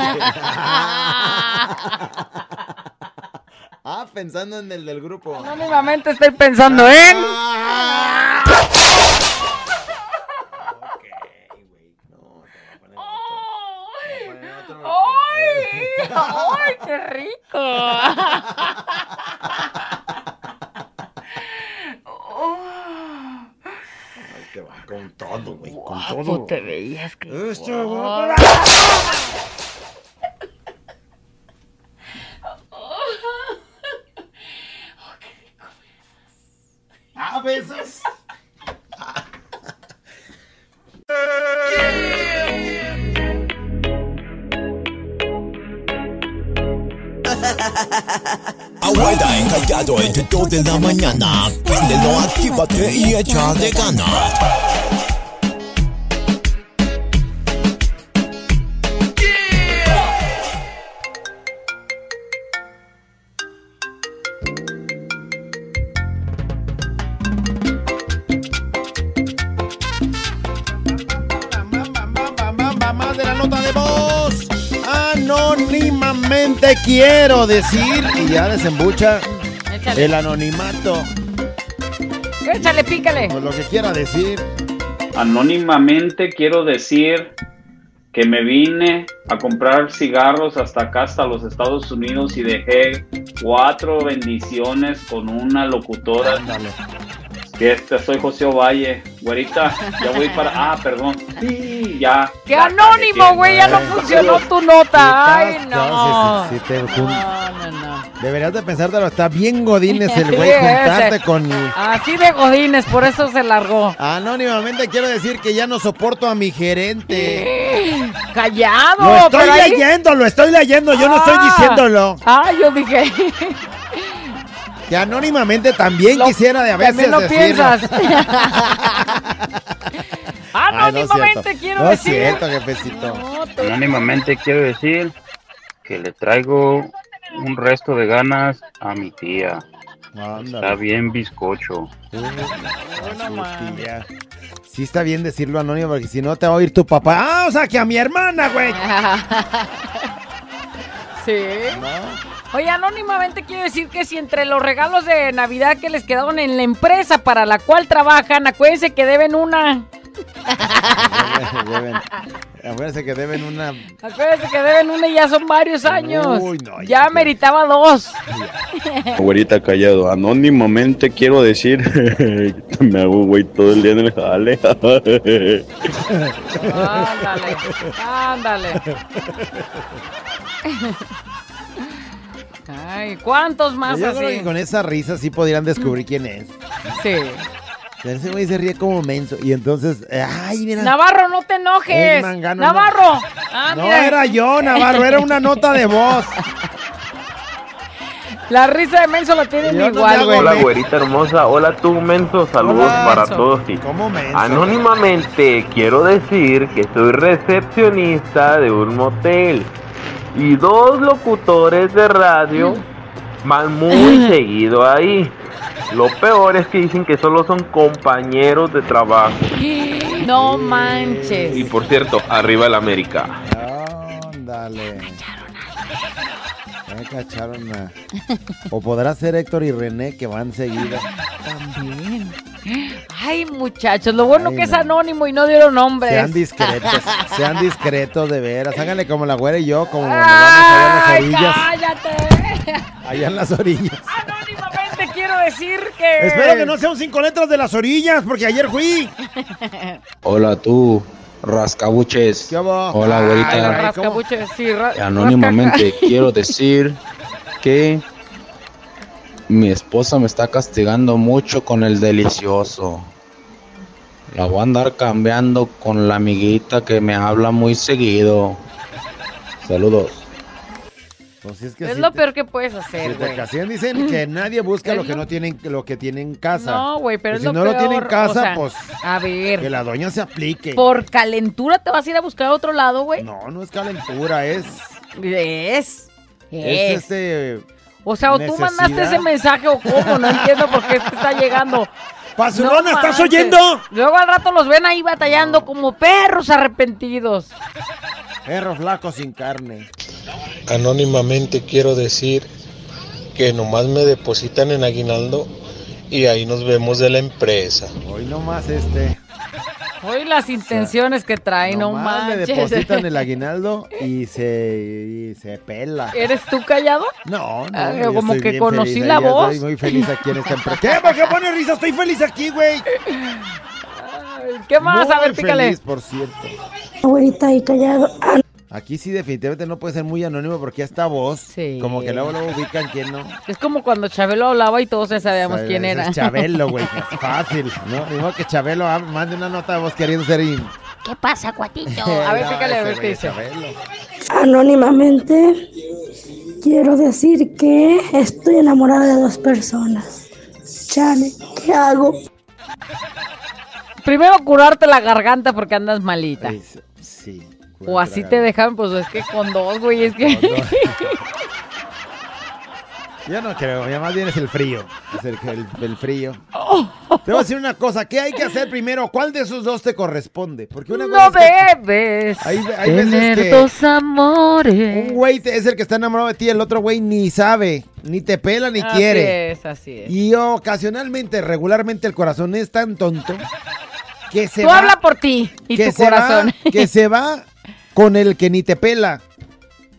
ah, pensando en el del grupo. Anónimamente estoy pensando en... ¡Ay! ¡Ay, qué rico! [LAUGHS] Te va con todo, güey. Con todo. te veías que... Esto, De todo en la mañana, desde no activa te y echas de ganar. Yeah. Más de la nota de voz. Anónimamente quiero decir y ya desembucha. Échale. el anonimato. Échale, pícale. Pues lo que quiera decir. Anónimamente quiero decir que me vine a comprar cigarros hasta acá, hasta los Estados Unidos y dejé cuatro bendiciones con una locutora. Que este, soy José Ovalle. Güerita, ya voy para... Ah, perdón. Sí, ya. ¡Qué ya anónimo, güey! Ya no funcionó tu nota. ¡Ay, No, sí, sí, te jun- No, no, no. Deberías de pensártelo, está bien godines el [LAUGHS] Sí, güey, juntarte ese. con... Así de godines, por eso se largó. Anónimamente quiero decir que ya no soporto a mi gerente. Callado. Lo estoy pero ahí- leyendo, lo estoy leyendo, yo no estoy Ah. diciéndolo. Ah, yo dije. Que anónimamente también Lo- quisiera de a veces también lo decirlo. piensas. [LAUGHS] Ay, no es Anónimamente quiero no es decir. cierto, jefecito. Anónimamente quiero decir que le traigo un resto de ganas a mi tía. Está bien bizcocho. Tía. Sí está bien decirlo anónimo porque si no te va a oír tu papá. Ah, o sea que a mi hermana, güey. [LAUGHS] Sí. Oye, anónimamente quiero decir que si entre los regalos de Navidad que les quedaron en la empresa para la cual trabajan, acuérdense que deben una. Deben- acuérdense que deben una. Acuérdense que deben una y ya son varios años. Uy, no, ya meritaba dos. [LAUGHS] Güerita callado, anónimamente quiero decir me hago güey todo el día en el jale. ándale, ándale. Ay, ¿cuántos más Yo creo así? que con esa risa sí podrían descubrir quién es. Sí. Pero Ese güey se ríe como menso. Y entonces, ay, mira. Navarro, no te enojes. Mangano, Navarro. Ah, No era yo, Navarro, era una nota de voz. La risa de Menso la tienen Yo igual, güey. Hola, güerita hermosa. Hola, tú, menso. Saludos Hola, para menso. todos. Y ¿Cómo menso? Anónimamente quiero decir que soy recepcionista de un motel. Y dos locutores de radio van muy [CLEARS THROAT] seguido ahí. Lo peor es que dicen que solo son compañeros de trabajo. No manches. Y por cierto, arriba el América. Ándale. Ya cacharon a... O podrá ser Héctor y René que van seguido. También. Ay, muchachos, lo bueno Ay, que es anónimo y no dieron nombres. Sean discretos, sean discretos de veras. Háganle como la güera y yo, como cuando vamos allá en las orillas. cállate. Allá en las orillas. Anónimamente quiero decir que. Espero que no sea un cinco letras de las orillas, porque ayer fui. [LAUGHS] Hola tú, rascabuches. Hola, Ay, güerita. rascabuche, sí, ra- Anónimamente rasca- [LAUGHS] quiero decir que mi esposa me está castigando mucho con el delicioso. La voy a andar cambiando con la amiguita que me habla muy seguido. Saludos. Pues si es que Es si lo te- peor que puedes si hacer, te güey. castigan, dicen que [CLEARS THROAT] nadie busca lo que no tienen, lo que tienen en casa. No, güey, pero Y es si lo no lo tienen en casa, o sea, pues A ver. que la doña se aplique. ¿Por calentura te vas a ir a buscar a otro lado, güey? No, no es calentura, es Es. es Es. este O sea, o tú mandaste ese mensaje o cómo, no entiendo por qué te está llegando. Pazurona, ¿estás manches. oyendo? Luego al rato los ven ahí batallando como perros arrepentidos. perro flaco sin carne. Anónimamente quiero decir que nomás me depositan en aguinaldo y ahí nos vemos de la empresa. Hoy nomás este. Hoy las intenciones que trae, no Nomás le manches. depositan el [LAUGHS] aguinaldo y se, y se pela. ¿Eres tú callado? No, no. Ah, yo como que conocí feliz la ahí, voz. Estoy muy feliz aquí en esta empresa. [LAUGHS] ¿Qué? ¿Por qué pone risa? Estoy feliz aquí, güey. ¿Qué más? a ver, pícale. feliz, por cierto. Abuelita y callado. Aquí sí definitivamente no puede ser muy anónimo porque esta voz, como que luego luego ubican quién no. Es como cuando Chabelo hablaba y todos ya sabíamos Sabe, quién era. Es Chabelo, güey. [LAUGHS] Es fácil, ¿no? Digo que Chabelo mande una nota de voz queriendo ser... in- ¿Qué pasa, cuatito? [LAUGHS] A ver, No, pícale, a ver qué dice. Anónimamente quiero decir que estoy enamorada de dos personas. Chale, ¿qué hago? Primero curarte la garganta porque andas malita. Sí. O así te dejan, pues es que con dos, güey, es que... [LAUGHS] Yo no creo, ya más bien es el frío. Es el, el- el frío. Oh. [LAUGHS] Te voy a decir una cosa, ¿qué hay que hacer primero? ¿Cuál de esos dos te corresponde? Porque una No cosa es que- debes hay, hay veces tener que dos amores. un güey es el que está enamorado de ti, el otro güey ni sabe, ni te pela, ni así quiere. es, así es. Y ocasionalmente, regularmente el corazón es tan tonto que se Tú va, habla por ti y que tu se corazón. va, que se va con el que ni te pela.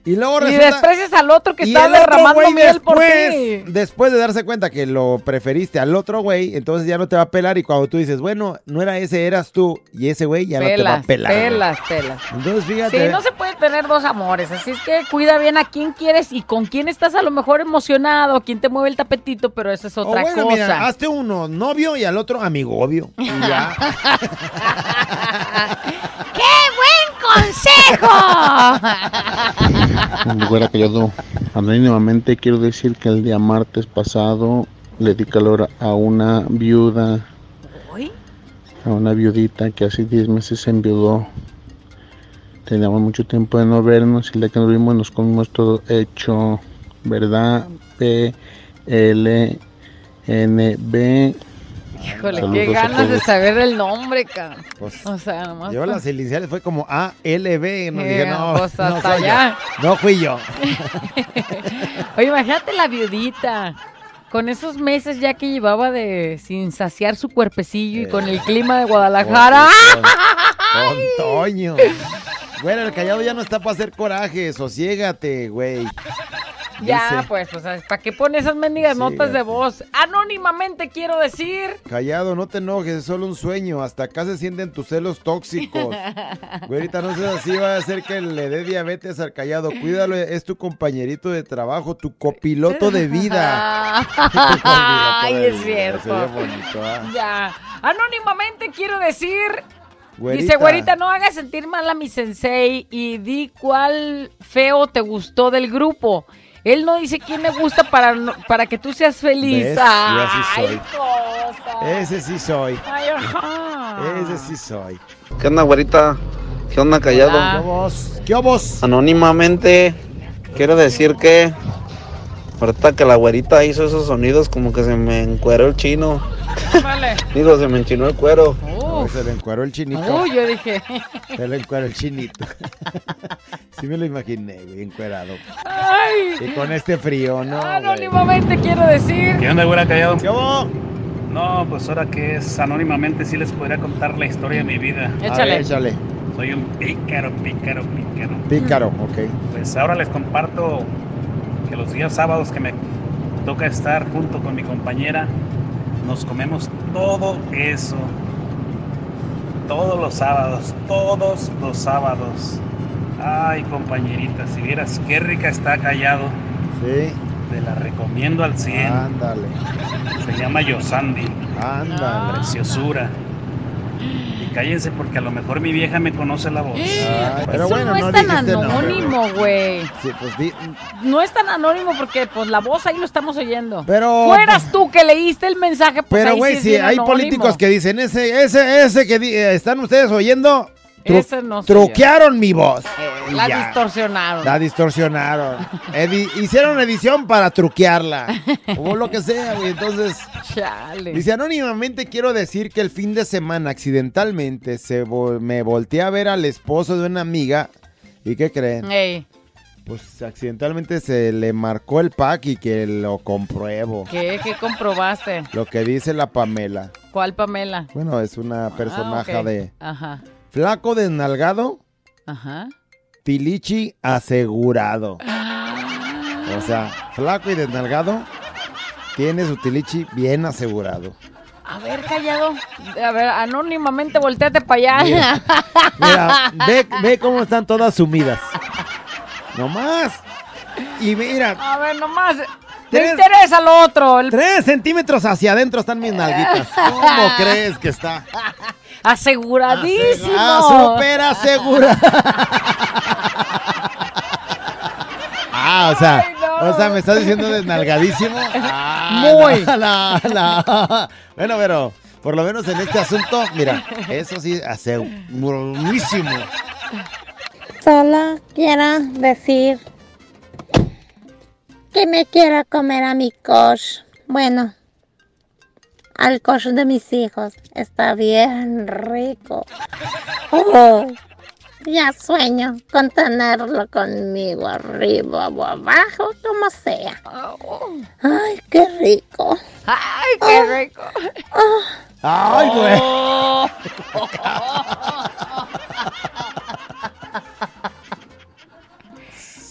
Y luego y resulta desprecias al otro que y está derramando miel por ti. después de darse cuenta que lo preferiste al otro güey, entonces ya no te va a pelar y cuando tú dices, bueno, no era ese, eras tú y ese güey ya no te va a pelar. pelas, pelas. Entonces Sí, fíjate. no se puede tener dos amores, así es que cuida bien a quién quieres y con quién estás a lo mejor emocionado, quién te mueve el tapetito, pero esa es o otra bueno, cosa. mira, hazte uno novio y al otro amigo obvio. Y ya. [LAUGHS] ¡Qué consejo! [LAUGHS] Güera Callado, anónimamente quiero decir que el día martes pasado le di calor a una viuda, a una viudita que hace 10 meses se enviudó. Teníamos mucho tiempo de no vernos y día que nos vimos nos comimos todo hecho, ¿verdad? P, L, N, B. Híjole, Saludos qué ganas de saber el nombre, cabrón. Pues, o sea, nomás. Yo pa- las iniciales fue como A, L, B. No, Eh, dije, no, pues no hasta yo. allá. No fui yo. [LAUGHS] Oye, imagínate la viudita. Con esos meses ya que llevaba de sin saciar su cuerpecillo y con el clima de Guadalajara. [LAUGHS] Con Toño. Güey, el callado ya no está para hacer coraje. Sosiégate, güey. Ya, pues, o sea, ¿para qué pone esas mendigas notas de voz? Anónimamente quiero decir. Callado, no te enojes, es solo un sueño. Hasta acá se sienten tus celos tóxicos. [LAUGHS] Güerita, no seas así, va a hacer que le dé diabetes al callado. Cuídalo, es tu compañerito de trabajo, tu copiloto de vida. [LAUGHS] Ay, de es vida, cierto. bonito, ¿ah? Ya. Anónimamente quiero decir. Güerita. Dice, güerita, no hagas sentir mal a mi sensei y di cuál feo te gustó del grupo. Él no dice quién le gusta para, no- para que tú seas feliz. ¿Ves? Yo así Ay, soy. cosa. Ese sí soy. Ay, ajá. Ese sí soy. ¿Qué onda, güerita? ¿Qué onda, callado? ¿Qué vos? ¿Qué vos? Anónimamente, quiero decir que ahorita que la güerita hizo esos sonidos, como que se me encueró el chino. Vale. Digo, se me enchinó el cuero. Se le encueró el chinito. Uy, yo dije. Se le encueró el chinito. [LAUGHS] sí me lo imaginé, güey, encuerado. Ay. Y con este frío, ¿no? güey? Anónimamente quiero decir. ¿Qué onda, güera callado? ¿Qué hubo? No, pues ahora que es anónimamente sí les podría contar la historia de mi vida. Ver, échale. Soy un pícaro, pícaro, pícaro. Pícaro, ok. Pues ahora les comparto que los días sábados que me toca estar junto con mi compañera, nos comemos todo eso. Todos los sábados, todos los sábados. Ay, compañerita, si vieras qué rica está callado. Sí. Te la recomiendo al 100. Ándale. Se llama Yosandi. Ándale. Preciosura. Cállense porque a lo mejor mi vieja me conoce la voz. Ay, pero Eso bueno, no no es tan anónimo, güey. Sí, pues di- No es tan anónimo porque pues la voz ahí lo estamos oyendo. Pero- Fueras tú que leíste el mensaje, pues Pero, güey, sí si hay anónimo. políticos que dicen, ese, ese, ese que di- eh, están ustedes oyendo, Ese no yo. truquearon mi voz. Y La ya. distorsionaron. La distorsionaron. Edi- hicieron edición para truquearla. [LAUGHS] O lo que sea, güey. Entonces, Chale. dice anónimamente quiero decir que el fin de semana accidentalmente se me volteé a ver al esposo de una amiga. ¿Y qué creen? Pues accidentalmente se le marcó el pack y que lo compruebo. ¿qué, ¿Qué comprobaste? Lo que dice la Pamela. ¿Cuál Pamela? Bueno, es una personaje Ah, ok. de Ajá, flaco desnalgado, ajá. tilichi asegurado. O sea, flaco y desnalgado, tiene su tilichi bien asegurado. A ver, callado. A ver, anónimamente volteate para allá. Mira, [LAUGHS] ve, ve cómo están todas sumidas. No más. Y mira, A ver, nomás. Te Tres- interesa lo otro. el- tres centímetros hacia adentro están mis nalguitas. ¿Cómo [LAUGHS] crees que está? Aseguradísimo. Ah, súper asegurado. Ah, o sea, o sea, me estás diciendo desnalgadísimo. [LAUGHS] Ah, Muy. la, la, la. Bueno, pero por lo menos en este asunto, mira, eso sí, aseguradísimo. Solo quiero decir que me quiero comer a mi coach. Bueno, al coach de mis hijos. Está bien rico. Oh, ya sueño con tenerlo conmigo arriba o abajo, como sea. Ay, qué rico. Ay, qué rico. Ay, güey. [LAUGHS]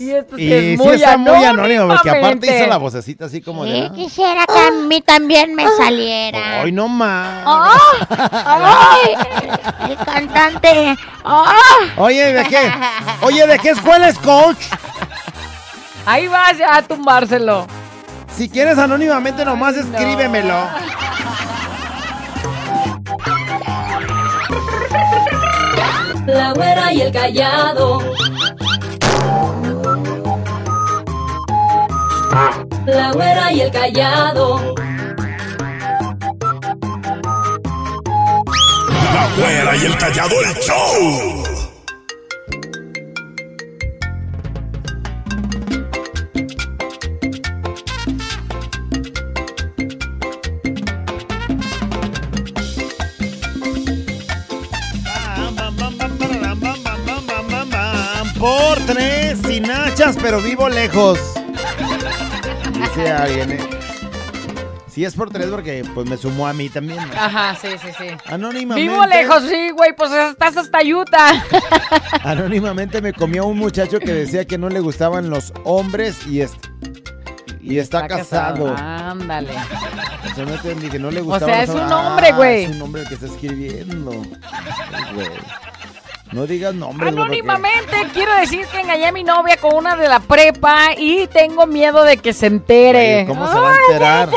Y esto sí Y es sí muy está muy anónimo, porque aparte hizo la vocecita así como de... Sí, quisiera que a mí también me saliera. Ay, no más. ¡Ah! ¡Ay! El cantante. ¡Ah! Oye, ¿de qué? Oye, ¿de qué escuela es coach? Ahí vas ya a tumbárselo. Si quieres anónimamente nomás escríbemelo. La güera y el callado. La güera y el callado. La güera y el callado el show. Por tres, sin hachas, pero vivo lejos. Dice alguien, ¿eh? Sí es por tres porque pues me sumó a mí también. ¿no? Ajá, sí, sí, sí. Anónimamente. Vivo lejos, sí, güey, pues estás hasta Utah. [LAUGHS] Anónimamente me comió un muchacho que decía que no le gustaban los hombres y, es- y está, casado. Ándale. O sea, no entendí que no le O gustaban sea, es un hombre, Ah, güey. Es un hombre que está escribiendo. Güey. No digas nombres, porque- Anónimamente quiero decir que engañé a mi novia con una de la prepa y tengo miedo de que se entere. ¿Cómo se va a enterar?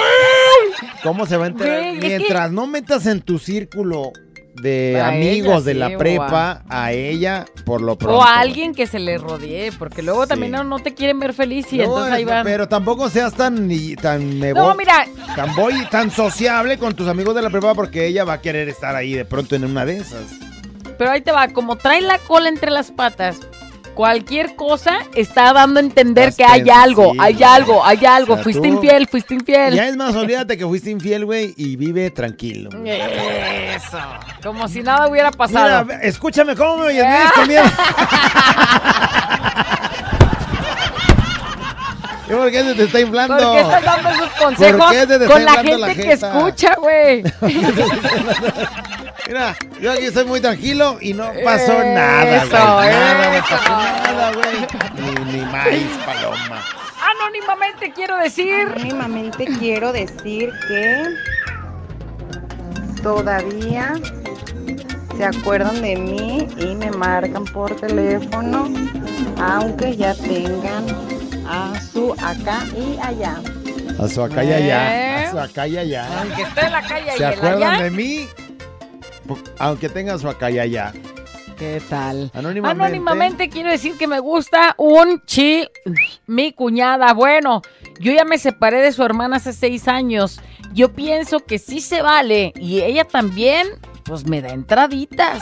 ¿Cómo se va a enterar? Que- Mientras no metas en tu círculo de A amigos ella de la prepa a ella, por lo pronto. O a alguien que se le rodee, porque luego también no, no te quieren ver feliz y No, entonces ahí van. Pero tampoco seas tan ni- tan No, mira. tan voy tan sociable con tus amigos de la prepa porque ella va a querer estar ahí de pronto en una de esas. Pero ahí te va, como trae la cola entre las patas, cualquier cosa está dando a entender Estás que hay algo, hay algo, hay algo. O sea, fuiste tú- infiel, fuiste infiel. Ya es más, olvídate que fuiste infiel, güey, y vive tranquilo. [LAUGHS] Eso. Como si nada hubiera pasado. Mira, escúchame, ¿cómo me oyes? ¿Vienes conmigo? ¿Y ¿Por qué se te está inflando? ¿Por qué estás dando esos ¿Por consejos qué se te está con la gente la que escucha, güey? [LAUGHS] Mira, yo aquí estoy muy tranquilo y no pasó Eso, nada, güey. Nada, pasó nada, güey. Ni, ni maíz, paloma. Anónimamente quiero decir. Anónimamente quiero decir que todavía se acuerdan de mí y me marcan por teléfono, aunque ya tengan a su acá y allá. A su acá y allá. A su acá y allá. Aunque esté en la calle y ¿Se acuerdan allá. de mí? Aunque tengan su acá y allá. ¿Qué tal? Anónimamente. Anónimamente quiero decir que me gusta un chi, mi cuñada. Bueno, yo ya me separé de su hermana hace seis años. Yo pienso que sí se vale y ella también, pues me da entraditas.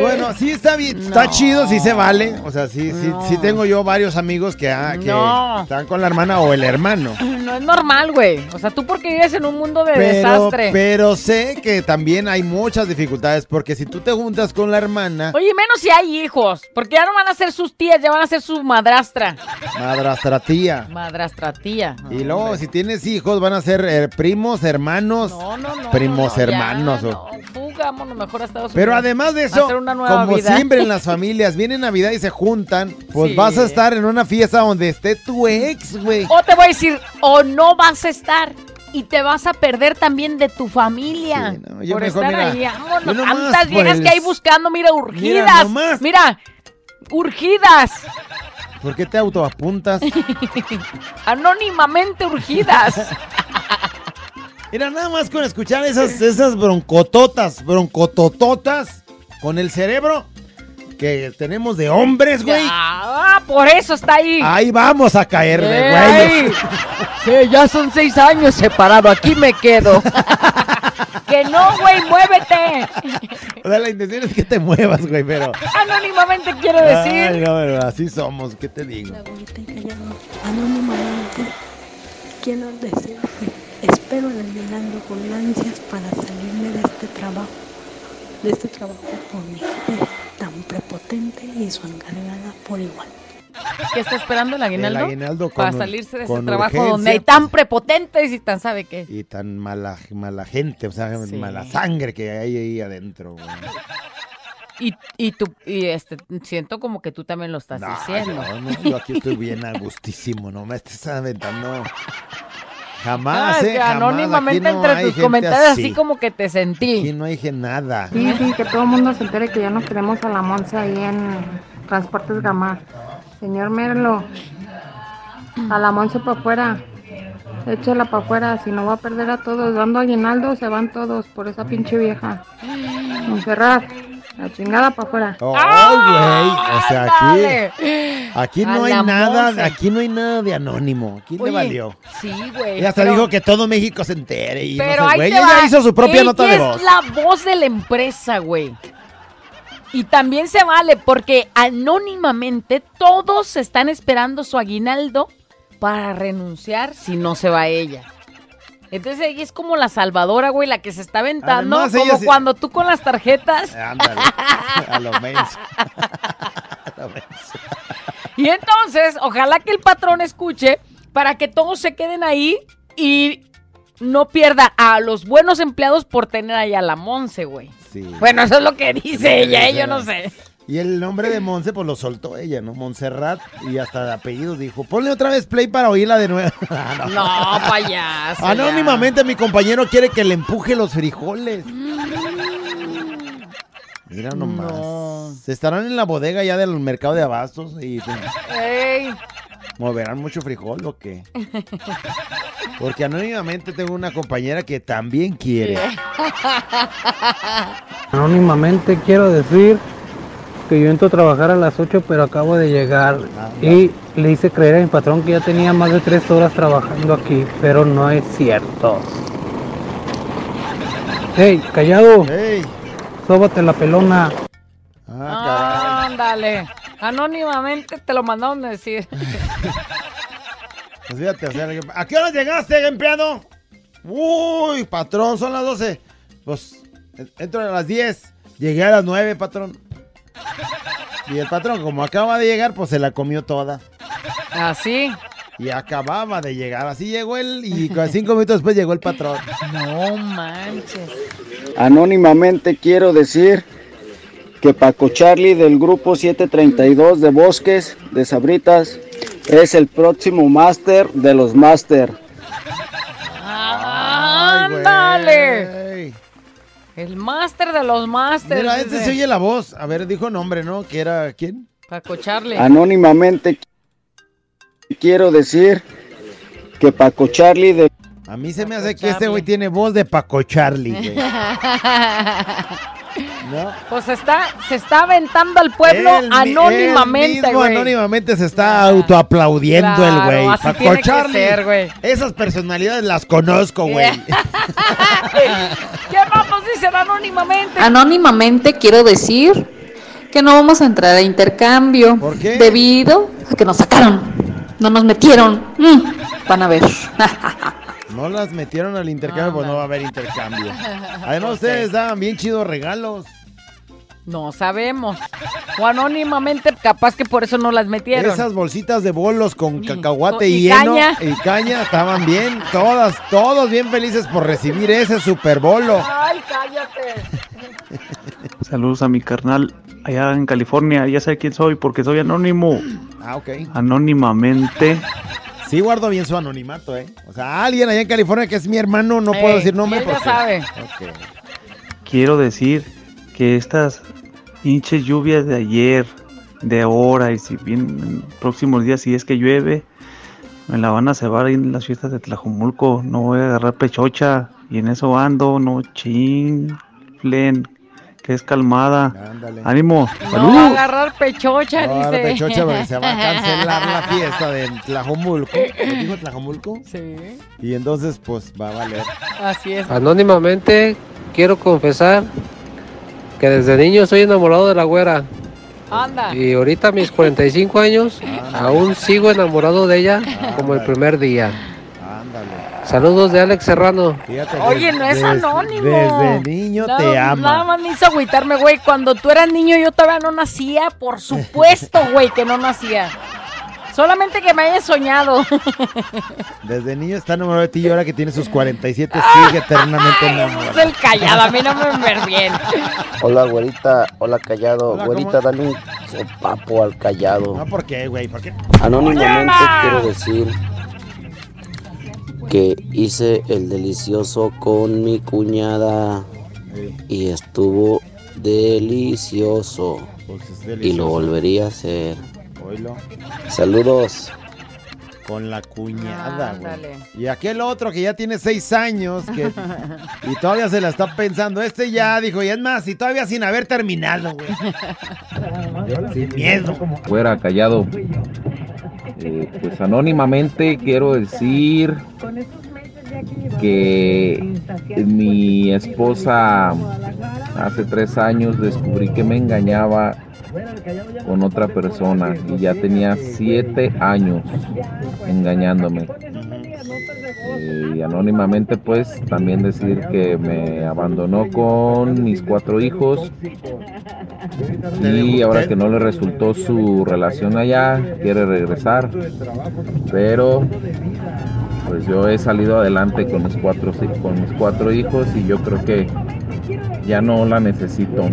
Bueno, sí está bien, está chido, sí se vale. O sea, sí, sí, sí tengo yo varios amigos que, ah, que No. están con la hermana o el hermano. [LAUGHS] No es normal, güey. O sea, tú porque vives en un mundo de Pero, desastre. pero sé que también hay muchas dificultades porque si tú te juntas con la hermana, Oye, menos si hay hijos, porque ya no van a ser sus tías, ya van a ser su madrastra. madrastra tía. Madrastra tía. Y luego, si tienes hijos, van a ser eh, primos, hermanos, No, no, no. primos, hermanos. O- no, fugámonos mejor a Estados Pero Unidos. además de eso, como vida. siempre en las [LAUGHS] familias, viene Navidad y se juntan, pues Sí. vas a estar en una fiesta donde esté tu ex, güey. O te voy a decir, o no vas a estar. Y te vas a perder también de tu familia. yo por mejor, estar mira, ahí. Vámonos, yo tantas viejas el- que hay buscando, mira, urgidas. Mira, urgidas. ¿Por qué te autoapuntas? [LAUGHS] Anónimamente urgidas. [LAUGHS] Mira, nada más con escuchar esas, esas broncototas, broncotototas con el cerebro que tenemos de hombres, güey. Ah, por eso está ahí. Ahí vamos a caer de Ey. güeyes. Sí, ya son seis años separado, aquí me quedo. que no, güey, muévete. O sea, la intención es que te muevas, güey, pero... Anónimamente quiero decir. Ay, no, pero así somos, ¿qué te digo? Anónimamente quiero decir que espero el aguinaldo con ansias para salirme de este trabajo, de este trabajo con mi jefe tan prepotente y su encargada por igual. ¿Qué está esperando el aguinaldo? El aguinaldo Para salirse de ese trabajo urgencia. donde hay tan prepotentes y tan sabe qué. Y tan mala, mala gente, o sea, Sí. mala sangre que hay ahí adentro, güey. Y, y tú, y este, siento como que tú también lo estás No, diciendo. yo, no, yo aquí estoy bien a gustísimo, no me estés aventando. Jamás, Ah, es eh, que anónimamente no entre tus comentarios así. así. como que te sentí. Aquí no que nada. Sí, sí, que todo el mundo se entere que ya no queremos a la Monse ahí en Transportes Gamar. Señor Merlo, a la Monse para afuera. Échala para afuera, si no va a perder a todos. Dando aguinaldo se van todos por esa pinche vieja. Monserrat, la chingada para afuera. Ay, güey, o sea, aquí, aquí no hay nada, Monse. aquí no hay nada de anónimo. ¿Quién Oye, le valió? Sí, güey. Ella hasta pero- dijo que todo México se entere y Pero no sé, ahí güey. Ella va. hizo su propia nota de es voz. la voz de la empresa, güey. Y también se vale porque anónimamente todos están esperando su aguinaldo para renunciar si no se va ella. Entonces ella es como la salvadora, güey, la que se está aventando, Además, como sí- cuando tú con las tarjetas. Ándale, a lo menso. A lo menso. Y entonces, ojalá que el patrón escuche para que todos se queden ahí y no pierda a los buenos empleados por tener ahí a la Monse, güey. Sí. Bueno, eso es lo que dice ella, eh, yo no sé. Y el nombre de Monse, pues lo soltó ella, ¿no? Montserrat. Y hasta de apellido dijo, ponle otra vez play para oírla de nuevo. [LAUGHS] Ah, No, payaso. ya. Anónimamente mi compañero quiere que le empuje los frijoles. Mira nomás. Estarán en la bodega ya del mercado de abastos y pues, Ey. moverán mucho frijol o qué. Porque anónimamente tengo una compañera que también quiere. Anónimamente quiero decir que yo entro a trabajar a las 8 pero acabo de llegar y le hice creer a mi patrón que ya tenía más de 3 horas trabajando aquí, pero no es cierto. ¡Hey, callado! ¡Hey! ¡Sóbate la pelona! Ah, Ándale. Anónimamente te lo mandaron a decir. Pues fíjate, o sea, ¿a qué hora llegaste, empleado? Uy, patrón, son las 12. Pues entro a las 10. Llegué a las 9, patrón. Y el patrón, como acaba de llegar, pues se la comió toda. Así. Y acababa de llegar. Así llegó él y con cinco minutos después llegó el patrón. No manches. Anónimamente quiero decir que Paco Charlie del grupo 732 de Bosques de Sabritas es el próximo máster de los máster. Ándale. El máster de los másters. Mira, este dice. se oye la voz. A ver, dijo nombre, ¿no? Que era quién? Paco Charlie. Anónimamente quiero decir que Paco Charlie de A mí se me hace que este güey tiene voz de Paco Charlie, güey. [LAUGHS] ¿No? Pues está, se está aventando al pueblo Él anónimamente, él mismo güey. anónimamente se está autoaplaudiendo Claro, el güey. así tiene que ser, güey. Esas personalidades las conozco, güey. [LAUGHS] ¿Qué vamos dicen anónimamente? Anónimamente quiero decir que no vamos a entrar a intercambio. ¿Por qué? Debido a que nos sacaron. No nos metieron. Mm, van a ver. [LAUGHS] No las metieron al intercambio, pues no va a haber intercambio. Además, ustedes daban bien chidos regalos. No sabemos. O anónimamente, capaz que por eso no las metieron. Esas bolsitas de bolos con cacahuate y y, heno caña. y caña estaban bien, todas, todos bien felices por recibir ese super bolo. Ay, cállate. Saludos a mi carnal allá en California. Ya sé quién soy porque soy anónimo. Ah, ok. Anónimamente. Sí guardo bien su anonimato, ¿eh? O sea, alguien allá en California que es mi hermano, no puedo decir nombre él ya porque... sabe. Quiero decir que estas hinches lluvias de ayer, de ahora y si bien en próximos días si es que llueve, me la van a cebar ahí en las fiestas de Tlajumulco. No voy a agarrar pechocha y en eso ando, no chinflen, que es calmada. Ánimo, No salud. va a agarrar pechocha, No, dice. pechocha porque se va a cancelar la [LAUGHS] fiesta de Tlajomulco. ¿Lo dijo Tlajomulco? Sí. Y entonces, pues, va a valer. Así es. Anónimamente quiero confesar que desde niño estoy enamorado de la güera. Anda. Y ahorita a mis 45 años [LAUGHS] aún sigo enamorado de ella como el primer día. Saludos de Alex Serrano. Oye, no es Desde- anónimo. desde niño Nada- te ama. Nada más me hizo agüitarme, güey. Cuando tú eras niño yo todavía no nacía. Por supuesto, [LAUGHS] güey, que no nacía. Solamente que me hayas soñado. Desde niño está enamorado de ti y ahora que tiene sus 47 sigue eternamente es enamorado. el callado, a mí no me ver bien. Hola, güerita. Hola, callado. Hola, güerita, ¿cómo? dale un papo al callado. No, ¿por qué, güey? ¿Por qué? Anónimamente quiero decir que hice el delicioso con mi cuñada y estuvo delicioso. Pues es Y delicioso. lo volvería a hacer. Oílo. Saludos. Con la cuñada, güey. Ándale. Y aquel otro que ya tiene seis años que, [LAUGHS] y todavía se la está pensando. Este ya dijo, y es más, y todavía sin haber terminado, güey. [LAUGHS] Sin miedo. fuera callado. Eh, pues anónimamente quiero decir que mi esposa hace tres años descubrí que me engañaba con otra persona y ya tenía siete años engañándome. Eh, y anónimamente pues también decir que me abandonó con mis cuatro hijos y ahora que no le resultó su relación allá, quiere regresar. Pero pues yo he salido adelante con mis cuatro, con mis cuatro hijos y yo creo que ya no la necesito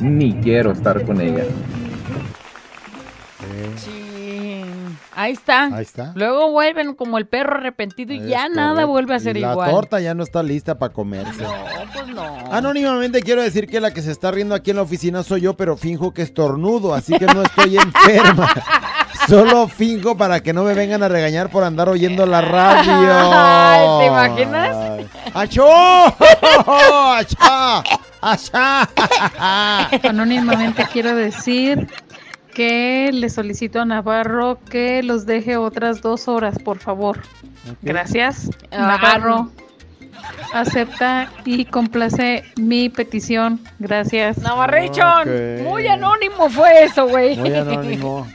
ni quiero estar con ella. Ahí está. Ahí está. Luego vuelven como el perro arrepentido y ya nada vuelve a ser Y la igual. torta ya no está lista para comerse. No, pues no. Anónimamente quiero decir que la que se está riendo aquí en la oficina soy yo, pero finjo que estornudo, así que no estoy enferma. [LAUGHS] Solo finjo para que no me vengan a regañar por andar oyendo la radio. Ay, ¿te imaginas? ¡Achó! ¡Achá! ¡Achá! Anónimamente quiero decir que le solicito a Navarro que los deje otras dos horas, por favor. Gracias. Ah, Navarro acepta y complace mi petición. Gracias. Navarrechon, Ok. muy anónimo fue eso, güey. Muy anónimo.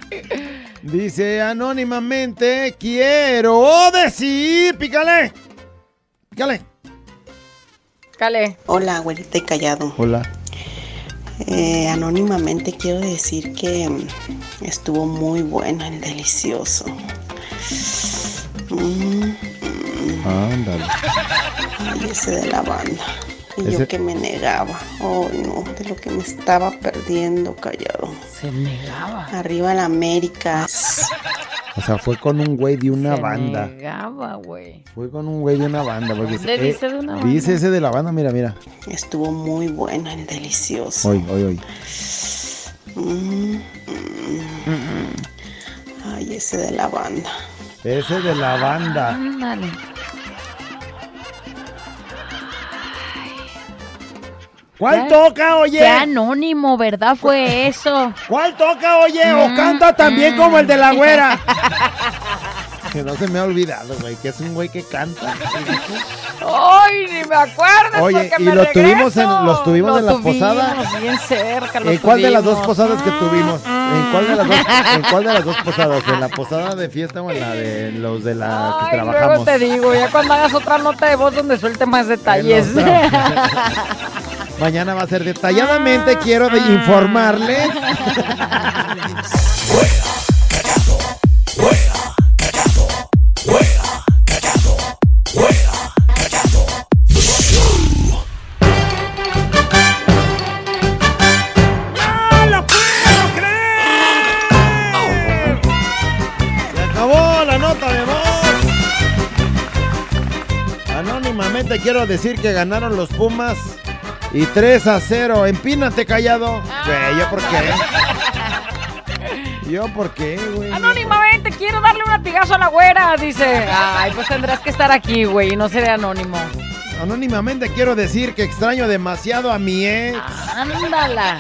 Dice anónimamente, quiero decir, pícale. Pícale. Cale. Hola, abuelita y callado. Hola. Eh, anónimamente quiero decir que mm, estuvo muy bueno el delicioso. Mm, mm, Ándale. ay, ese de la banda. Y Ese- yo que me negaba. Ay, no, de lo que me estaba perdiendo, callado. Se negaba. Arriba la América. O sea, fue con un güey de una Se banda. negaba, güey. Fue con un güey de una banda. Porque ¿Dónde eh, dice de una banda? Dice ese de la banda, mira, mira. Estuvo muy bueno el delicioso. Hoy, hoy, hoy. Mm, mm. Ay, ese de la banda. Ese de la banda. Ándale. ¿Cuál toca, oye? Qué anónimo, ¿verdad? Fue eso. ¿Cuál toca, oye? ¿O Mm, canta también mm. como el de la güera? [LAUGHS] que no se me ha olvidado, güey, que es un güey que canta. ¡Ay, ni me acuerdo! Oye, porque y me lo tuvimos en- regreso. los tuvimos Lo en la tuvimos posada. bien cerca, lo ¿En cuál de las dos posadas que tuvimos? ¿En cuál de las dos, en cuál de las dos posadas? ¿En la posada de fiesta o en la de los de la que Ay, luego trabajamos? te digo, ya cuando hagas otra nota de voz donde suelte más detalles. [LAUGHS] Mañana va a ser detalladamente, quiero de informarles. Se acabó la nota de voz. Anónimamente quiero decir que ganaron los Pumas y 3 a 0. Empínate callado. Güey, ¿yo por qué? ¿Yo por qué, güey? Anónimamente quiero darle un latigazo a la güera, dice. Ay, pues tendrás que estar aquí, güey, y no seré anónimo. Anónimamente quiero decir que extraño demasiado a mi ex. Ándala.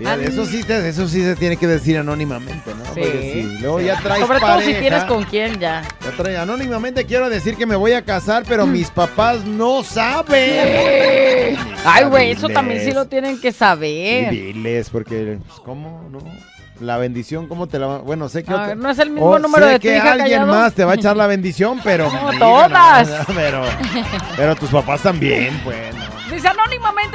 Fíjate, eso sí, te- eso sí se tiene que decir anónimamente, ¿no? Sí, si luego ya traes Sobre todo si tienes con quién ya. ya trae- anónimamente quiero decir que me voy a casar, pero mis papás no saben. Ay, güey, eso también sí lo tienen que Sí, saber. diles, porque, pues, ¿cómo, no? La bendición, ¿cómo te la va? Bueno, sé que... A otro- ver, no es el mismo o número sé de que hija, alguien Callado. más te va a echar la [LAUGHS] bendición, pero... No, todas. no, [LAUGHS] pero, pero tus papás también, pues,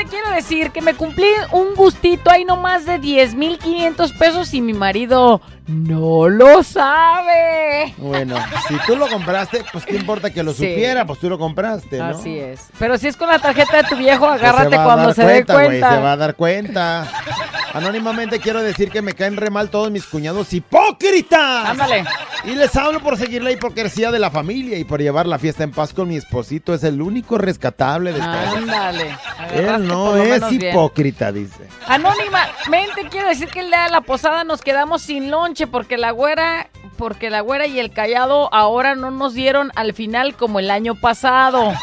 quiero decir que me cumplí un gustito ahí no más de 10,500 pesos y mi marido no lo sabe. Bueno, si tú lo compraste, pues qué importa que lo Sí. supiera, pues tú lo compraste, ¿no? Así es. Pero si es con la tarjeta de tu viejo, Pues agárrate se cuando se dé cuenta, cuenta. se va a dar cuenta. Anónimamente quiero decir que me caen re mal todos mis cuñados hipócritas. Ándale. Y les hablo por seguir la hipocresía de la familia y por llevar la fiesta en paz con mi esposito. Es el único rescatable de todos. Ándale. Él no es bien. hipócrita, dice. Anónimamente quiero decir que el día de la posada nos quedamos sin lonche porque la güera, porque la güera y el callado ahora no nos dieron al final como el año pasado.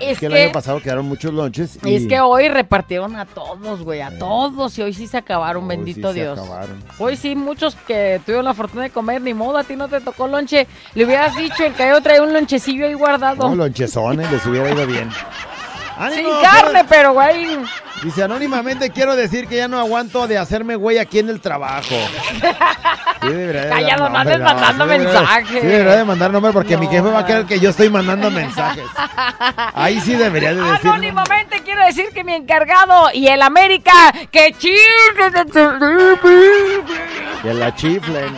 Es que el que, año pasado quedaron muchos lonches. Y es que hoy repartieron a todos, güey, a todos y hoy sí se acabaron, Hoy sí bendito se Dios. acabaron. Hoy sí, muchos que tuvieron la fortuna de comer, ni modo, a ti no te tocó lonche. Le hubieras dicho, el callado trae un lonchecillo ahí guardado. No, lonchezones, les hubiera ido bien. Sin ¡Ánimo, carne, pero güey. Dice, anónimamente quiero decir que ya no aguanto de hacerme güey aquí en el trabajo. Sí, Callado, no andes mandando sí debería- mensajes. Sí, debería de mandar nombre porque mi No. jefe va a creer que yo estoy mandando mensajes. Ahí sí debería de decir. Anónimamente quiero decir que mi encargado y el América, que Que la chiflen.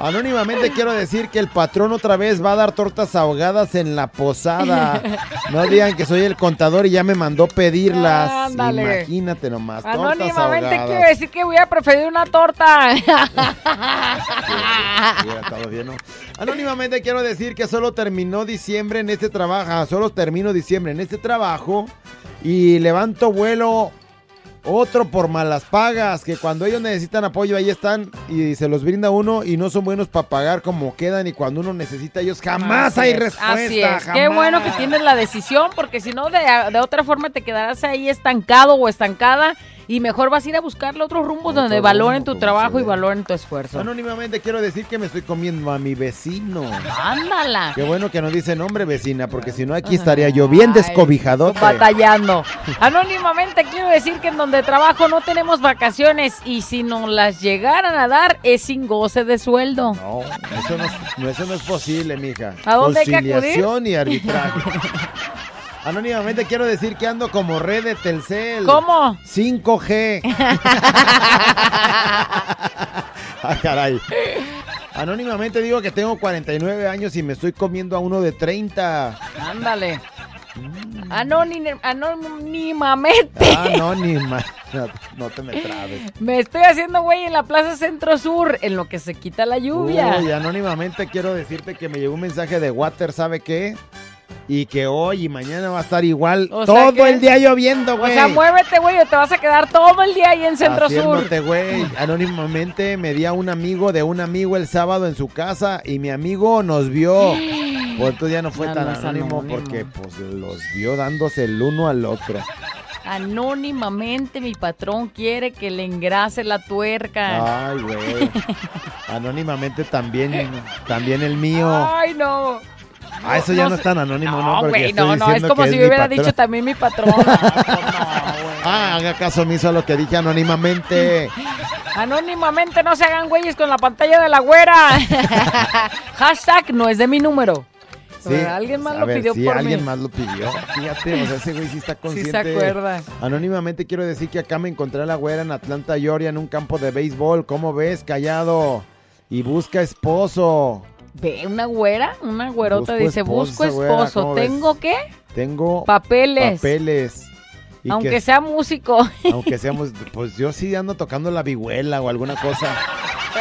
Anónimamente quiero decir que el patrón otra vez va a dar tortas ahogadas en la posada. No digan que soy el contador y ya me mandó pedirlas. Ándale. Imagínate nomás, tortas Anónimamente ahogadas. quiero decir que voy a preferir una torta. Anónimamente quiero decir que solo terminó diciembre en este trabajo. ah, Solo termino diciembre en este trabajo. Y levanto vuelo otro por malas pagas. Que cuando ellos necesitan apoyo, ahí están. Y se los brinda uno. Y no son buenos para pagar como quedan. Y cuando uno necesita, ellos jamás Así hay es, respuesta. Así es. Qué bueno que tienes la decisión, porque si no, de, de otra forma te quedarás ahí estancado o estancada. Y mejor vas a ir a buscarle otros rumbos donde Otro valoren rumbo, tu trabajo y valoren tu esfuerzo. Anónimamente quiero decir que me estoy comiendo a mi vecino. Ándala. Qué bueno que no dice nombre vecina, porque si no aquí estaría yo bien descobijadote. Batallando. Anónimamente quiero decir que en donde trabajo no tenemos vacaciones y si nos las llegaran a dar es sin goce de sueldo. No, eso no, es, no, eso no es posible, mija. ¿A dónde hay que acudir? Conciliación y arbitraje. [LAUGHS] Anónimamente quiero decir que ando como red de Telcel. ¿Cómo? 5G. [LAUGHS] ah, caray. Anónimamente digo que tengo 49 años y me estoy comiendo a uno de 30. Ándale. Anónim- anónimamente. Anónima. No, no te me trabes. Me estoy haciendo güey en la Plaza Centro Sur, en lo que se quita la lluvia. Uy, anónimamente quiero decirte que me llegó un mensaje de Water, ¿sabe qué? Y que hoy y mañana va a estar igual O todo que- el día lloviendo, o güey. sea, muévete, güey, o te vas a quedar todo el día ahí en Centro Sur. Güey. Anónimamente me di a un amigo de un amigo el sábado en su casa y mi amigo nos vio. [GASPS] Pues entonces ya no fue tan no es anónimo, anónimo. porque pues los vio dándose el uno al otro. Anónimamente mi patrón quiere que le engrase la tuerca. Ay, güey. [LAUGHS] Anónimamente también, también el mío. Ay, no. Ah, eso ya no, no es tan anónimo, ¿no? No, güey, no, no, es como si yo hubiera dicho también mi patrón. [LAUGHS] Ah, haga caso omiso a lo que dije anónimamente. [LAUGHS] Anónimamente no se hagan güeyes con la pantalla de la güera. [LAUGHS] Hashtag no es de mi número. Sí. Alguien más lo ver, pidió sí, por alguien mí. más lo pidió. Fíjate, o sea, ese güey sí está Sí consciente. se acuerda. Anónimamente quiero decir que acá me encontré a la güera en Atlanta, Georgia, en un campo de béisbol. ¿Cómo ves? Callado. Y busca esposo. Ve, una güera, una güerota Busco dice, esposa, busco güera, esposo. ¿cómo ves? ¿Tengo qué? Tengo Papeles. papeles. Y Aunque que- sea músico. [LAUGHS] Aunque seamos, pues yo sí ando tocando la vihuela o alguna cosa.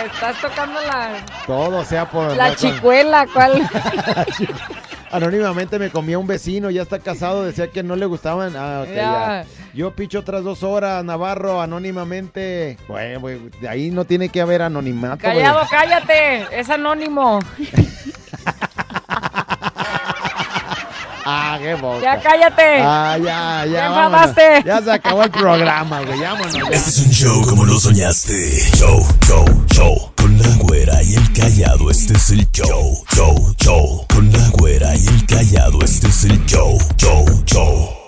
Estás tocando la, Todo sea por... la chicuela, ¿cuál? [LAUGHS] Anónimamente me comía un vecino, ya está casado, decía que no le gustaban. Ah, ok, Ya. Yo picho otras dos horas, Navarro, anónimamente. Bueno, ahí no tiene que haber anonimato. Callado, cállate. Es anónimo. [LAUGHS] Ah, qué boca. Ya cállate. Ah, ya, ya. Se acabó el programa, güey. Vámonos. Este es un show como lo soñaste. Show, show, show. Con la güera y el callado, este es el show. Show, show. Con la güera y el callado, este es el show. Show, show.